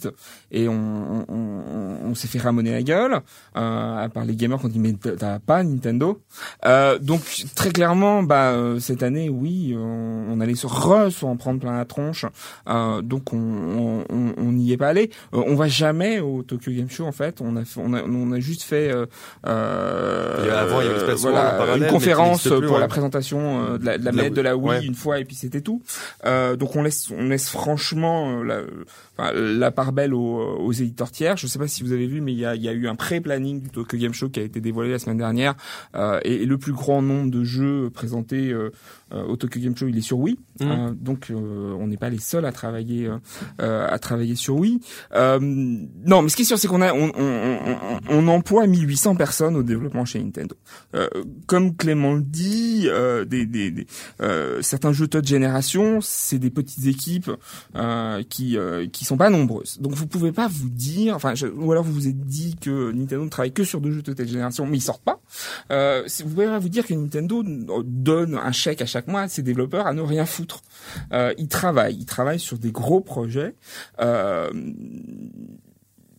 Speaker 4: et on on, on, on s'est fait ramoner la gueule à part les gamers qui ont dit mais t'as pas Nintendo. Euh, donc très clairement, bah euh, cette année, oui, on, on allait se re en prendre plein la tronche. Euh, donc on on- n'y est pas allé. Euh, on va jamais au Tokyo Game Show en fait. On a on a on a juste fait euh, euh,
Speaker 2: avant, il y avait
Speaker 4: voilà, une conférence
Speaker 2: plus,
Speaker 4: pour
Speaker 2: ouais.
Speaker 4: la présentation euh, de la, de la
Speaker 2: De la
Speaker 4: manette de la Wii
Speaker 2: ouais.
Speaker 4: une fois et puis c'était tout. Euh, donc on laisse on laisse franchement euh, la, la part belle aux, aux éditeurs tiers. Je sais pas si vous avez vu, mais il y a, il y a eu un pré-planning du Tokyo Game Show qui a été dévoilé la semaine dernière. Euh, et, et le plus grand nombre de jeux présentés euh, euh, au Tokyo Game Show, il est sur Wii. Euh, donc on n'est pas les seuls à travailler à travailler sur Wii. Non, mais ce qui est sûr, c'est qu'on a on, on, on, on emploie 1800 personnes au développement chez Nintendo. Comme Clément le dit, des, des, des, certains jeux touch génération, c'est des petites équipes qui qui sont pas nombreuses. Donc vous pouvez pas vous dire, enfin, je- ou alors vous vous êtes dit que Nintendo ne travaille que sur deux jeux de telle génération, mais ils sortent pas. Euh, vous pouvez vous dire que Nintendo donne un chèque à chaque mois à ses développeurs à ne rien foutre. Euh, ils travaillent, ils travaillent sur des gros projets. Euh,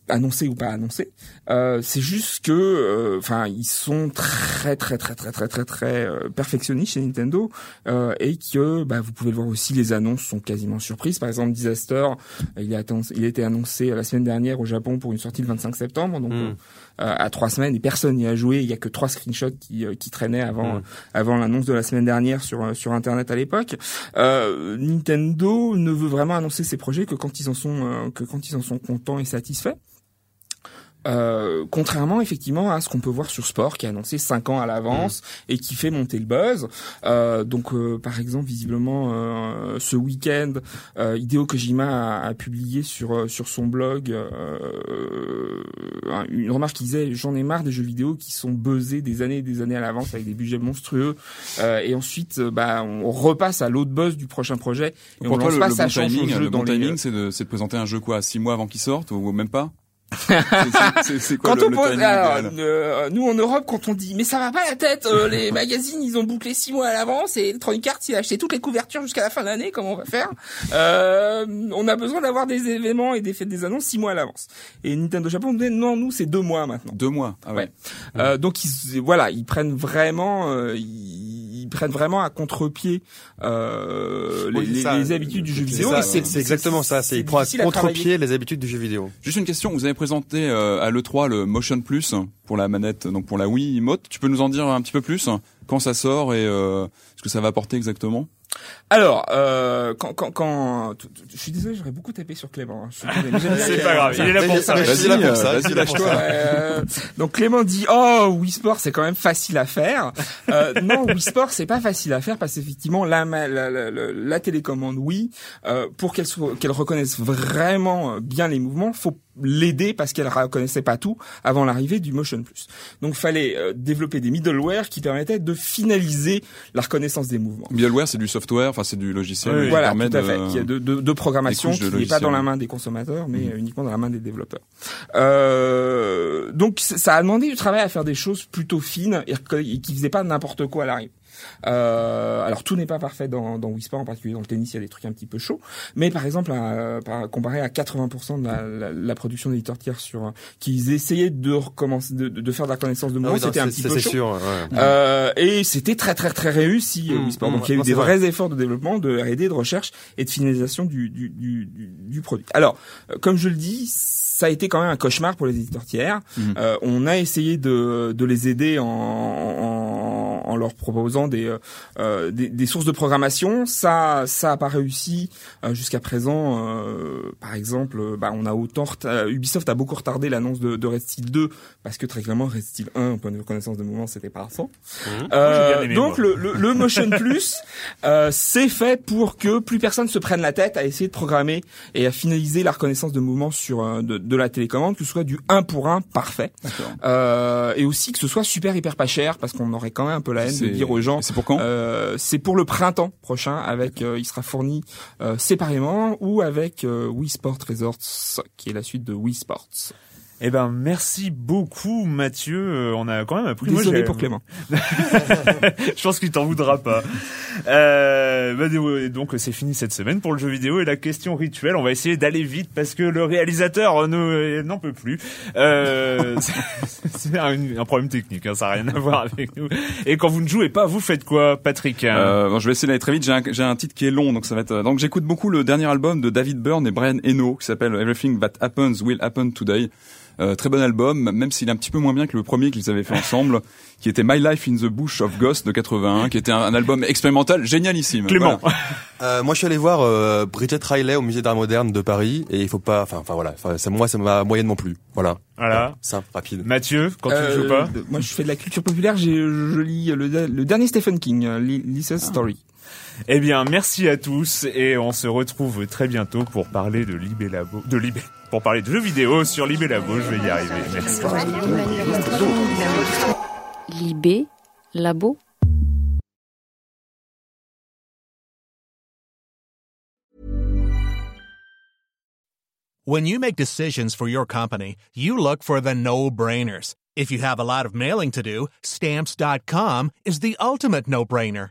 Speaker 4: annoncés ou pas annoncés. Euh, c'est juste que, euh, enfin, ils sont très très très très très très très euh, perfectionnistes chez Nintendo euh, et que, bah, vous pouvez le voir aussi, les annonces sont quasiment surprises. Par exemple, Disaster, il a, annoncé- il a été annoncé la semaine dernière au Japon pour une sortie le 25 septembre, donc
Speaker 2: Mm.
Speaker 4: Euh, à trois semaines et personne n'y a joué. Il y a que trois screenshots qui, euh, qui traînaient avant
Speaker 2: Mm.
Speaker 4: avant l'annonce de la semaine dernière sur euh, sur internet à l'époque. Euh, Nintendo ne veut vraiment annoncer ses projets que quand ils en sont euh, que quand ils en sont contents et satisfaits. Euh, contrairement effectivement à ce qu'on peut voir sur Sport qui est annoncé cinq ans à l'avance et qui fait monter le buzz. Euh, donc euh, par exemple visiblement euh, ce week-end euh, Hideo Kojima a, a publié sur sur son blog euh, un- une remarque qui disait j'en ai marre des jeux vidéo qui sont buzzés des années et des années à l'avance avec des budgets monstrueux. Euh, et ensuite bah on repasse à l'autre buzz du prochain projet et
Speaker 3: Pour
Speaker 4: on lance
Speaker 3: le,
Speaker 4: pas
Speaker 3: le bon timing,
Speaker 4: le jeu
Speaker 3: le
Speaker 4: dans
Speaker 3: bon
Speaker 4: les
Speaker 3: timing, c'est de, c'est de présenter un jeu quoi, six mois avant qu'il sorte ou même pas? C'est- quoi
Speaker 4: Quand
Speaker 3: le,
Speaker 4: on
Speaker 3: le
Speaker 4: pose, alors, euh, nous en Europe, quand on dit mais ça va pas la tête, euh, les magazines ils ont bouclé six mois à l'avance et Electronic Arts il a acheté toutes les couvertures jusqu'à la fin de l'année, comment on va faire? Euh, On a besoin d'avoir des événements et des fêtes des annonces six mois à l'avance. Et Nintendo Japon dit non, nous c'est deux mois maintenant.
Speaker 3: Deux mois. Ah ouais.
Speaker 4: Ouais. Euh, donc ils, voilà, ils prennent vraiment, euh, ils prennent vraiment à contre-pied euh, les,
Speaker 2: Oui, c'est
Speaker 4: les-
Speaker 2: ça.
Speaker 4: les habitudes du jeu vidéo.
Speaker 2: C'est exactement ça. C'est il prend à contre-pied les habitudes du jeu vidéo.
Speaker 3: Juste une question, vous avez présenté euh, à l'E3 le Motion Plus pour la manette, donc pour la Wii Emote. Tu peux nous en dire un petit peu plus? Quand ça sort et euh, ce que ça va apporter exactement?
Speaker 4: Alors, euh, quand, quand, quand, t- t- je suis désolé, j'aurais beaucoup tapé sur Clément. hein.
Speaker 1: C'est pas grave, il est là pour ça.
Speaker 2: Vas-y, là pour
Speaker 3: euh,
Speaker 2: ça,
Speaker 3: vas-y,
Speaker 2: vas-y, là pour
Speaker 3: lâche-toi.
Speaker 2: ça.
Speaker 4: Euh, donc Clément dit oh Wii Sport c'est quand même facile à faire. Euh, non Wii Sport c'est pas facile à faire parce qu'effectivement la, la, la, la, la télécommande Wii euh, pour qu'elle soit qu'elle reconnaisse vraiment euh, bien les mouvements faut l'aider parce qu'elle reconnaissait pas tout avant l'arrivée du Motion Plus. Donc fallait euh, développer des middleware qui permettaient de finaliser la reconnaissance des mouvements.
Speaker 3: Middleware, c'est du software, enfin c'est du logiciel
Speaker 1: Oui,
Speaker 3: qui
Speaker 4: Voilà,
Speaker 3: permet
Speaker 4: tout à
Speaker 3: de-
Speaker 4: a de, de, de programmation qui n'est pas dans la main des consommateurs, mais euh, uniquement dans la main des développeurs. Euh, donc ça a demandé du travail à faire des choses plutôt fines et qui faisaient pas n'importe quoi à l'arrivée. Euh, alors tout n'est pas parfait dans, dans Wii Sport, en particulier dans le tennis, il y a des trucs un petit peu chauds. Mais par exemple, à- par- comparé à 80% de la, la, la production d'éditeurs tiers sur euh, qui essayaient de recommencer, de, de faire de la connaissance de
Speaker 2: Ah
Speaker 4: mouvement,
Speaker 2: oui,
Speaker 4: c'était un petit peu
Speaker 2: c'est
Speaker 4: chaud.
Speaker 2: sûr. ouais.
Speaker 4: Euh, et c'était très très très réussi euh,
Speaker 2: Mm,
Speaker 4: Wii Sport.
Speaker 2: mm,
Speaker 4: Donc il y a eu
Speaker 2: non,
Speaker 4: des
Speaker 2: vrai.
Speaker 4: vrais efforts de développement, de R&D, de recherche et de finalisation du du, du, du, du produit. Alors, euh, comme je le dis, ça a été quand même un cauchemar pour les éditeurs tiers.
Speaker 3: Mhm.
Speaker 4: Euh, on a essayé de, de les aider en, en, en leur proposant des, euh, euh, des, des sources de programmation. Ça, ça a pas réussi euh, jusqu'à présent. Euh, par exemple, euh, bah, on a autant reta- Ubisoft a beaucoup retardé l'annonce de, de Red Steel 2 parce que très clairement Red Steel 1, au point de connaissance de mouvement, c'était pas à 100. Euh,
Speaker 1: j'ai bien aimé,
Speaker 4: donc le, le, le Motion Plus, euh, c'est fait pour que plus personne se prenne la tête à essayer de programmer et à finaliser la reconnaissance de mouvement sur euh, de, de la télécommande, que ce soit du 1 pour 1 parfait, euh, et aussi que ce soit super hyper pas cher, parce qu'on aurait quand même un peu la haine de dire aux gens.
Speaker 3: C'est pour quand?
Speaker 4: Euh, c'est pour le printemps prochain, avec euh, il sera fourni euh, séparément ou avec euh, Wii Sport Resorts, qui est la suite de Wii Sports.
Speaker 1: Eh ben, merci beaucoup, Mathieu. Euh, On a quand même appris. Moi,
Speaker 4: Désolé
Speaker 1: j'ai-
Speaker 4: pour Clément.
Speaker 1: Je pense qu'il t'en voudra pas. Euh, ouais, donc c'est fini cette semaine pour le jeu vidéo et la question rituelle. On va essayer d'aller vite parce que le réalisateur ne- euh, n'en peut plus. Euh, c'est- c'est un, un problème technique, hein, ça n'a rien à voir avec nous. Et quand vous ne jouez pas, vous faites quoi, Patrick?
Speaker 3: Euh, bon, je vais essayer d'aller très vite. J'ai un, j'ai un titre qui est long, donc ça va être. Donc j'écoute beaucoup le dernier album de David Byrne et Brian Eno qui s'appelle Everything That Happens Will Happen Today. Euh, très bon album, même s'il est un petit peu moins bien que le premier qu'ils avaient fait ensemble, qui était My Life in the Bush of Ghost de 81, qui était un, un album expérimental génialissime.
Speaker 1: Clément.
Speaker 3: Voilà.
Speaker 2: Euh, moi, je suis allé voir euh, Bridget Riley au musée d'art moderne de Paris et il faut pas, enfin, enfin voilà, enfin, ça, moi, ça m'a moyennement plu. Voilà.
Speaker 1: Voilà.
Speaker 2: Simple, rapide.
Speaker 1: Mathieu, quand tu ne
Speaker 4: Euh,
Speaker 1: joues pas
Speaker 4: de- Moi, je fais de la culture populaire. J'ai, je lis le, le dernier Stephen King, euh, Li- Lisa's Story.
Speaker 1: Eh bien, merci à tous et on se retrouve très bientôt pour parler de Libé Labo, de Libé, pour parler de jeux vidéo sur Libé Labo. Je vais y arriver. Merci.
Speaker 6: Libé, labo.
Speaker 7: When you make decisions for your company, you look for the no-brainers. If you have a lot of mailing to do, stamps.com is the ultimate no-brainer.